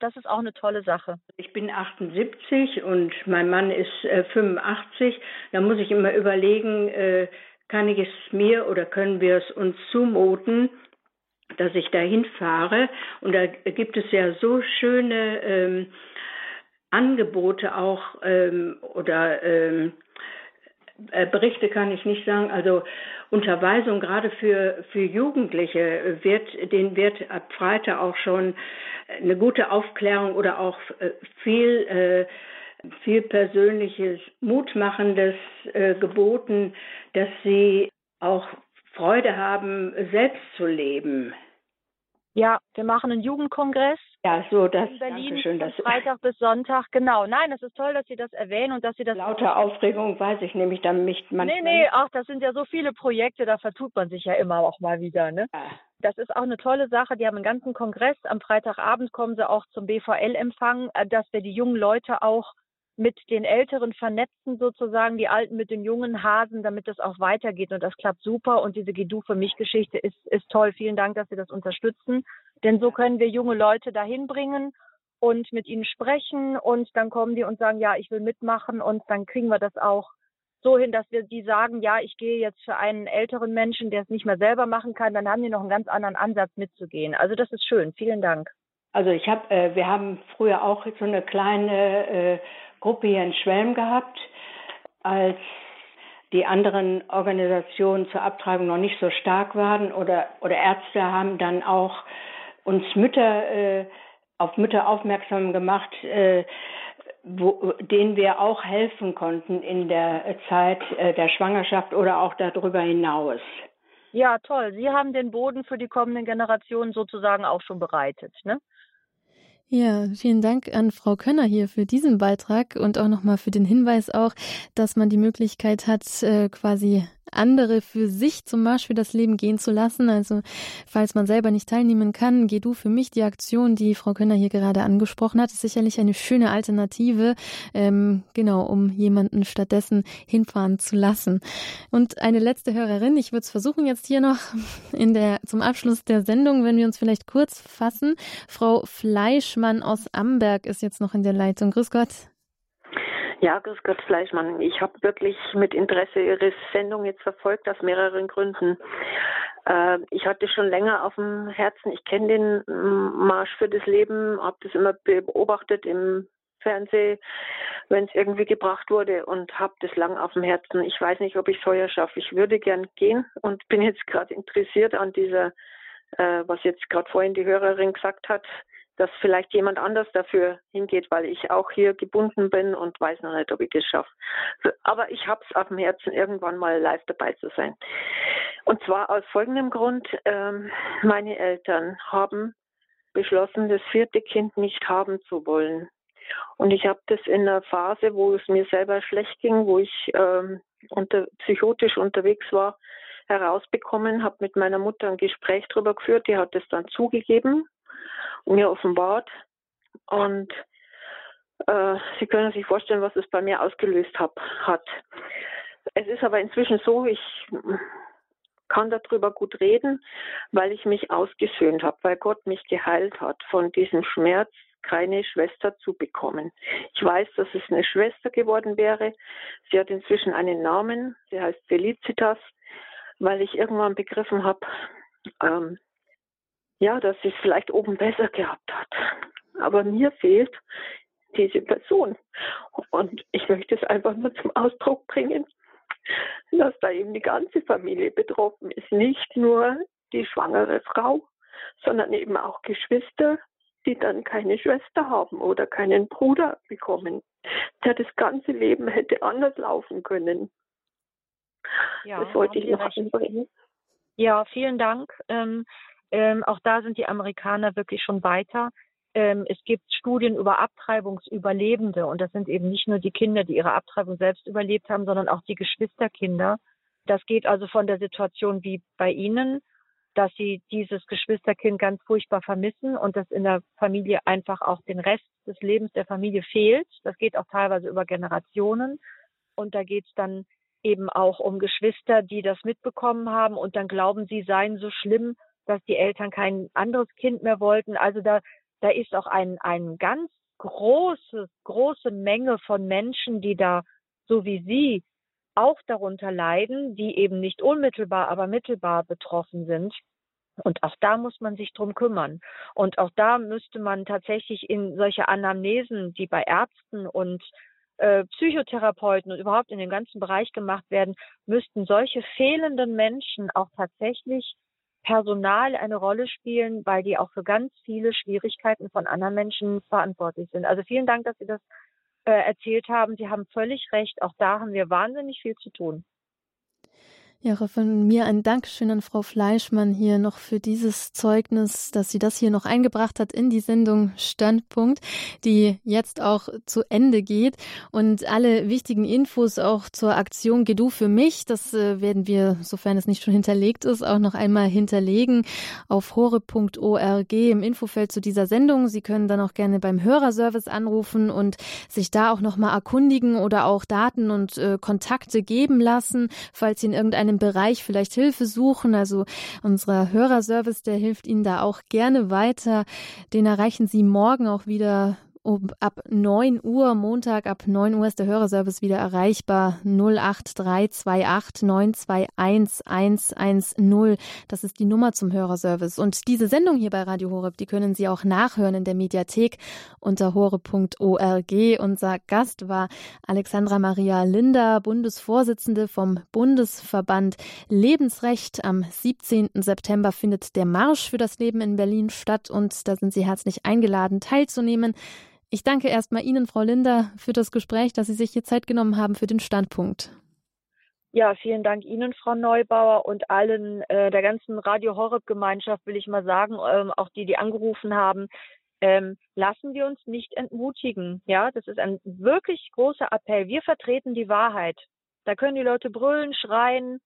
Speaker 2: Das ist auch eine tolle Sache.
Speaker 7: Ich bin 78 und mein Mann ist äh, 85. Da muss ich immer überlegen, äh, kann ich es mir oder können wir es uns zumuten, dass ich dahin fahre. Und da gibt es ja so schöne ähm, Angebote auch ähm, oder ähm, äh, Berichte kann ich nicht sagen. Also Unterweisung gerade für, für Jugendliche wird, denen wird ab Freitag auch schon eine gute Aufklärung oder auch äh, viel, äh, viel persönliches, mutmachendes geboten, dass sie auch Freude haben, selbst zu leben.
Speaker 2: Ja, wir machen einen Jugendkongress.
Speaker 7: Ja, so, das
Speaker 2: in Berlin
Speaker 7: schön,
Speaker 2: von Freitag bis Sonntag. Genau. Nein, es ist toll, dass Sie das erwähnen und dass Sie das.
Speaker 7: Lauter Aufregung weiß ich nämlich dann nicht
Speaker 2: manchmal. Nee, nee, ach, das sind ja so viele Projekte, da vertut man sich ja immer auch mal wieder, ne? Ja. Das ist auch eine tolle Sache. Die haben einen ganzen Kongress. Am Freitagabend kommen sie auch zum BVL-Empfang, äh, dass wir die jungen Leute auch mit den Älteren vernetzen, sozusagen die Alten mit den jungen Hasen, damit das auch weitergeht. Und das klappt super. Und diese Gedu für mich Geschichte ist, ist toll. Vielen Dank, dass Sie das unterstützen. Denn so können wir junge Leute dahin bringen und mit ihnen sprechen. Und dann kommen die und sagen, ja, ich will mitmachen. Und dann kriegen wir das auch so hin, dass wir die sagen, ja, ich gehe jetzt für einen älteren Menschen, der es nicht mehr selber machen kann. Dann haben die noch einen ganz anderen Ansatz mitzugehen. Also das ist schön. Vielen Dank.
Speaker 7: Also ich habe, äh, wir haben früher auch so eine kleine äh, Gruppe hier in Schwelm gehabt, als die anderen Organisationen zur Abtreibung noch nicht so stark waren oder, oder Ärzte haben dann auch uns Mütter äh, auf Mütter aufmerksam gemacht, äh, wo, denen wir auch helfen konnten in der Zeit äh, der Schwangerschaft oder auch darüber hinaus.
Speaker 2: Ja, toll. Sie haben den Boden für die kommenden Generationen sozusagen auch schon bereitet, ne?
Speaker 1: Ja, vielen Dank an Frau Könner hier für diesen Beitrag und auch nochmal für den Hinweis auch, dass man die Möglichkeit hat, äh, quasi andere für sich zum Beispiel das Leben gehen zu lassen. Also falls man selber nicht teilnehmen kann, geh du für mich die Aktion, die Frau Könner hier gerade angesprochen hat, ist sicherlich eine schöne Alternative, ähm, genau, um jemanden stattdessen hinfahren zu lassen. Und eine letzte Hörerin, ich würde es versuchen jetzt hier noch in der zum Abschluss der Sendung, wenn wir uns vielleicht kurz fassen. Frau Fleischmann aus Amberg ist jetzt noch in der Leitung. Grüß Gott.
Speaker 8: Ja, grüß Gott Fleischmann. Ich habe wirklich mit Interesse Ihre Sendung jetzt verfolgt, aus mehreren Gründen. Äh, ich hatte schon länger auf dem Herzen, ich kenne den Marsch für das Leben, habe das immer beobachtet im Fernsehen, wenn es irgendwie gebracht wurde und habe das lang auf dem Herzen. Ich weiß nicht, ob ich es heuer schaffe. Ich würde gern gehen und bin jetzt gerade interessiert an dieser, äh, was jetzt gerade vorhin die Hörerin gesagt hat, dass vielleicht jemand anders dafür hingeht, weil ich auch hier gebunden bin und weiß noch nicht, ob ich das schaffe. Aber ich habe es auf dem Herzen, irgendwann mal live dabei zu sein. Und zwar aus folgendem Grund, ähm, meine Eltern haben beschlossen, das vierte Kind nicht haben zu wollen. Und ich habe das in einer Phase, wo es mir selber schlecht ging, wo ich ähm, unter, psychotisch unterwegs war, herausbekommen, habe mit meiner Mutter ein Gespräch darüber geführt, die hat es dann zugegeben mir offenbart. Und äh, Sie können sich vorstellen, was es bei mir ausgelöst hab, hat. Es ist aber inzwischen so, ich kann darüber gut reden, weil ich mich ausgesöhnt habe, weil Gott mich geheilt hat von diesem Schmerz, keine Schwester zu bekommen. Ich weiß, dass es eine Schwester geworden wäre. Sie hat inzwischen einen Namen. Sie heißt Felicitas, weil ich irgendwann begriffen habe, ähm, ja, dass sie es vielleicht oben besser gehabt hat. Aber mir fehlt diese Person. Und ich möchte es einfach nur zum Ausdruck bringen, dass da eben die ganze Familie betroffen ist. Nicht nur die schwangere Frau, sondern eben auch Geschwister, die dann keine Schwester haben oder keinen Bruder bekommen, der das ganze Leben hätte anders laufen können.
Speaker 2: Ja, das wollte ich noch anbringen. Ja, vielen Dank. Ähm, ähm, auch da sind die Amerikaner wirklich schon weiter. Ähm, es gibt Studien über Abtreibungsüberlebende und das sind eben nicht nur die Kinder, die ihre Abtreibung selbst überlebt haben, sondern auch die Geschwisterkinder. Das geht also von der Situation wie bei Ihnen, dass sie dieses Geschwisterkind ganz furchtbar vermissen und dass in der Familie einfach auch den Rest des Lebens der Familie fehlt. Das geht auch teilweise über Generationen. Und da geht es dann eben auch um Geschwister, die das mitbekommen haben und dann glauben, sie seien so schlimm, dass die Eltern kein anderes Kind mehr wollten. Also da, da ist auch ein, ein ganz große, große Menge von Menschen, die da, so wie Sie, auch darunter leiden, die eben nicht unmittelbar, aber mittelbar betroffen sind. Und auch da muss man sich drum kümmern. Und auch da müsste man tatsächlich in solche Anamnesen, die bei Ärzten und äh, Psychotherapeuten und überhaupt in dem ganzen Bereich gemacht werden, müssten solche fehlenden Menschen auch tatsächlich Personal eine Rolle spielen, weil die auch für ganz viele Schwierigkeiten von anderen Menschen verantwortlich sind. Also vielen Dank, dass Sie das äh, erzählt haben. Sie haben völlig recht. Auch da haben wir wahnsinnig viel zu tun.
Speaker 1: Ja, von mir ein Dankeschön an Frau Fleischmann hier noch für dieses Zeugnis, dass sie das hier noch eingebracht hat in die Sendung Standpunkt, die jetzt auch zu Ende geht. Und alle wichtigen Infos auch zur Aktion Gedu für mich, das äh, werden wir, sofern es nicht schon hinterlegt ist, auch noch einmal hinterlegen auf hore.org im Infofeld zu dieser Sendung. Sie können dann auch gerne beim Hörerservice anrufen und sich da auch nochmal erkundigen oder auch Daten und äh, Kontakte geben lassen, falls Sie in irgendeinem einem Bereich vielleicht Hilfe suchen. Also unser Hörerservice, der hilft Ihnen da auch gerne weiter. Den erreichen Sie morgen auch wieder um, ab 9 Uhr, Montag ab 9 Uhr ist der Hörerservice wieder erreichbar. 08328 921 110. Das ist die Nummer zum Hörerservice. Und diese Sendung hier bei Radio Horeb, die können Sie auch nachhören in der Mediathek unter horeb.org. Unser Gast war Alexandra Maria Linder, Bundesvorsitzende vom Bundesverband Lebensrecht. Am 17. September findet der Marsch für das Leben in Berlin statt und da sind Sie herzlich eingeladen, teilzunehmen. Ich danke erstmal Ihnen, Frau Linder, für das Gespräch, dass Sie sich hier Zeit genommen haben für den Standpunkt.
Speaker 2: Ja, vielen Dank Ihnen, Frau Neubauer, und allen äh, der ganzen Radio Horeb Gemeinschaft will ich mal sagen, ähm, auch die, die angerufen haben. Ähm, lassen wir uns nicht entmutigen. Ja, das ist ein wirklich großer Appell. Wir vertreten die Wahrheit. Da können die Leute brüllen, schreien,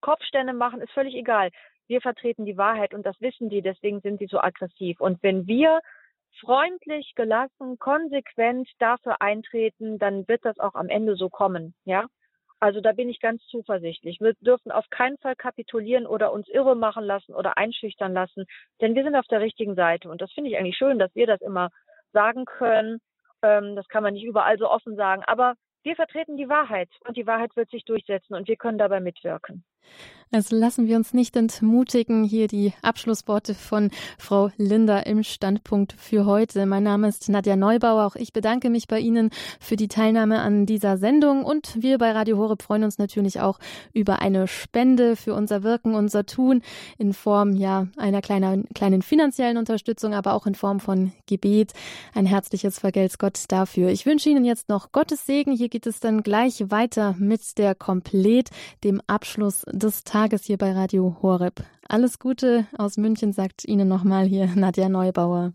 Speaker 2: Kopfstände machen, ist völlig egal. Wir vertreten die Wahrheit und das wissen die, deswegen sind sie so aggressiv. Und wenn wir freundlich, gelassen, konsequent dafür eintreten, dann wird das auch am Ende so kommen, ja. Also da bin ich ganz zuversichtlich. Wir dürfen auf keinen Fall kapitulieren oder uns irre machen lassen oder einschüchtern lassen, denn wir sind auf der richtigen Seite. Und das finde ich eigentlich schön, dass wir das immer sagen können. Ähm, das kann man nicht überall so offen sagen, aber wir vertreten die Wahrheit und die Wahrheit wird sich durchsetzen und wir können dabei mitwirken.
Speaker 1: Also lassen wir uns nicht entmutigen. Hier die Abschlussworte von Frau Linda im Standpunkt für heute. Mein Name ist Nadja Neubauer. Auch ich bedanke mich bei Ihnen für die Teilnahme an dieser Sendung. Und wir bei Radio Horeb freuen uns natürlich auch über eine Spende für unser Wirken, unser Tun in Form ja einer kleinen, kleinen finanziellen Unterstützung, aber auch in Form von Gebet. Ein herzliches Vergelt's Gott dafür. Ich wünsche Ihnen jetzt noch Gottes Segen. Hier geht es dann gleich weiter mit der Komplett, dem Abschluss des Tages hier bei Radio Horeb. Alles Gute aus München sagt Ihnen nochmal hier Nadja Neubauer.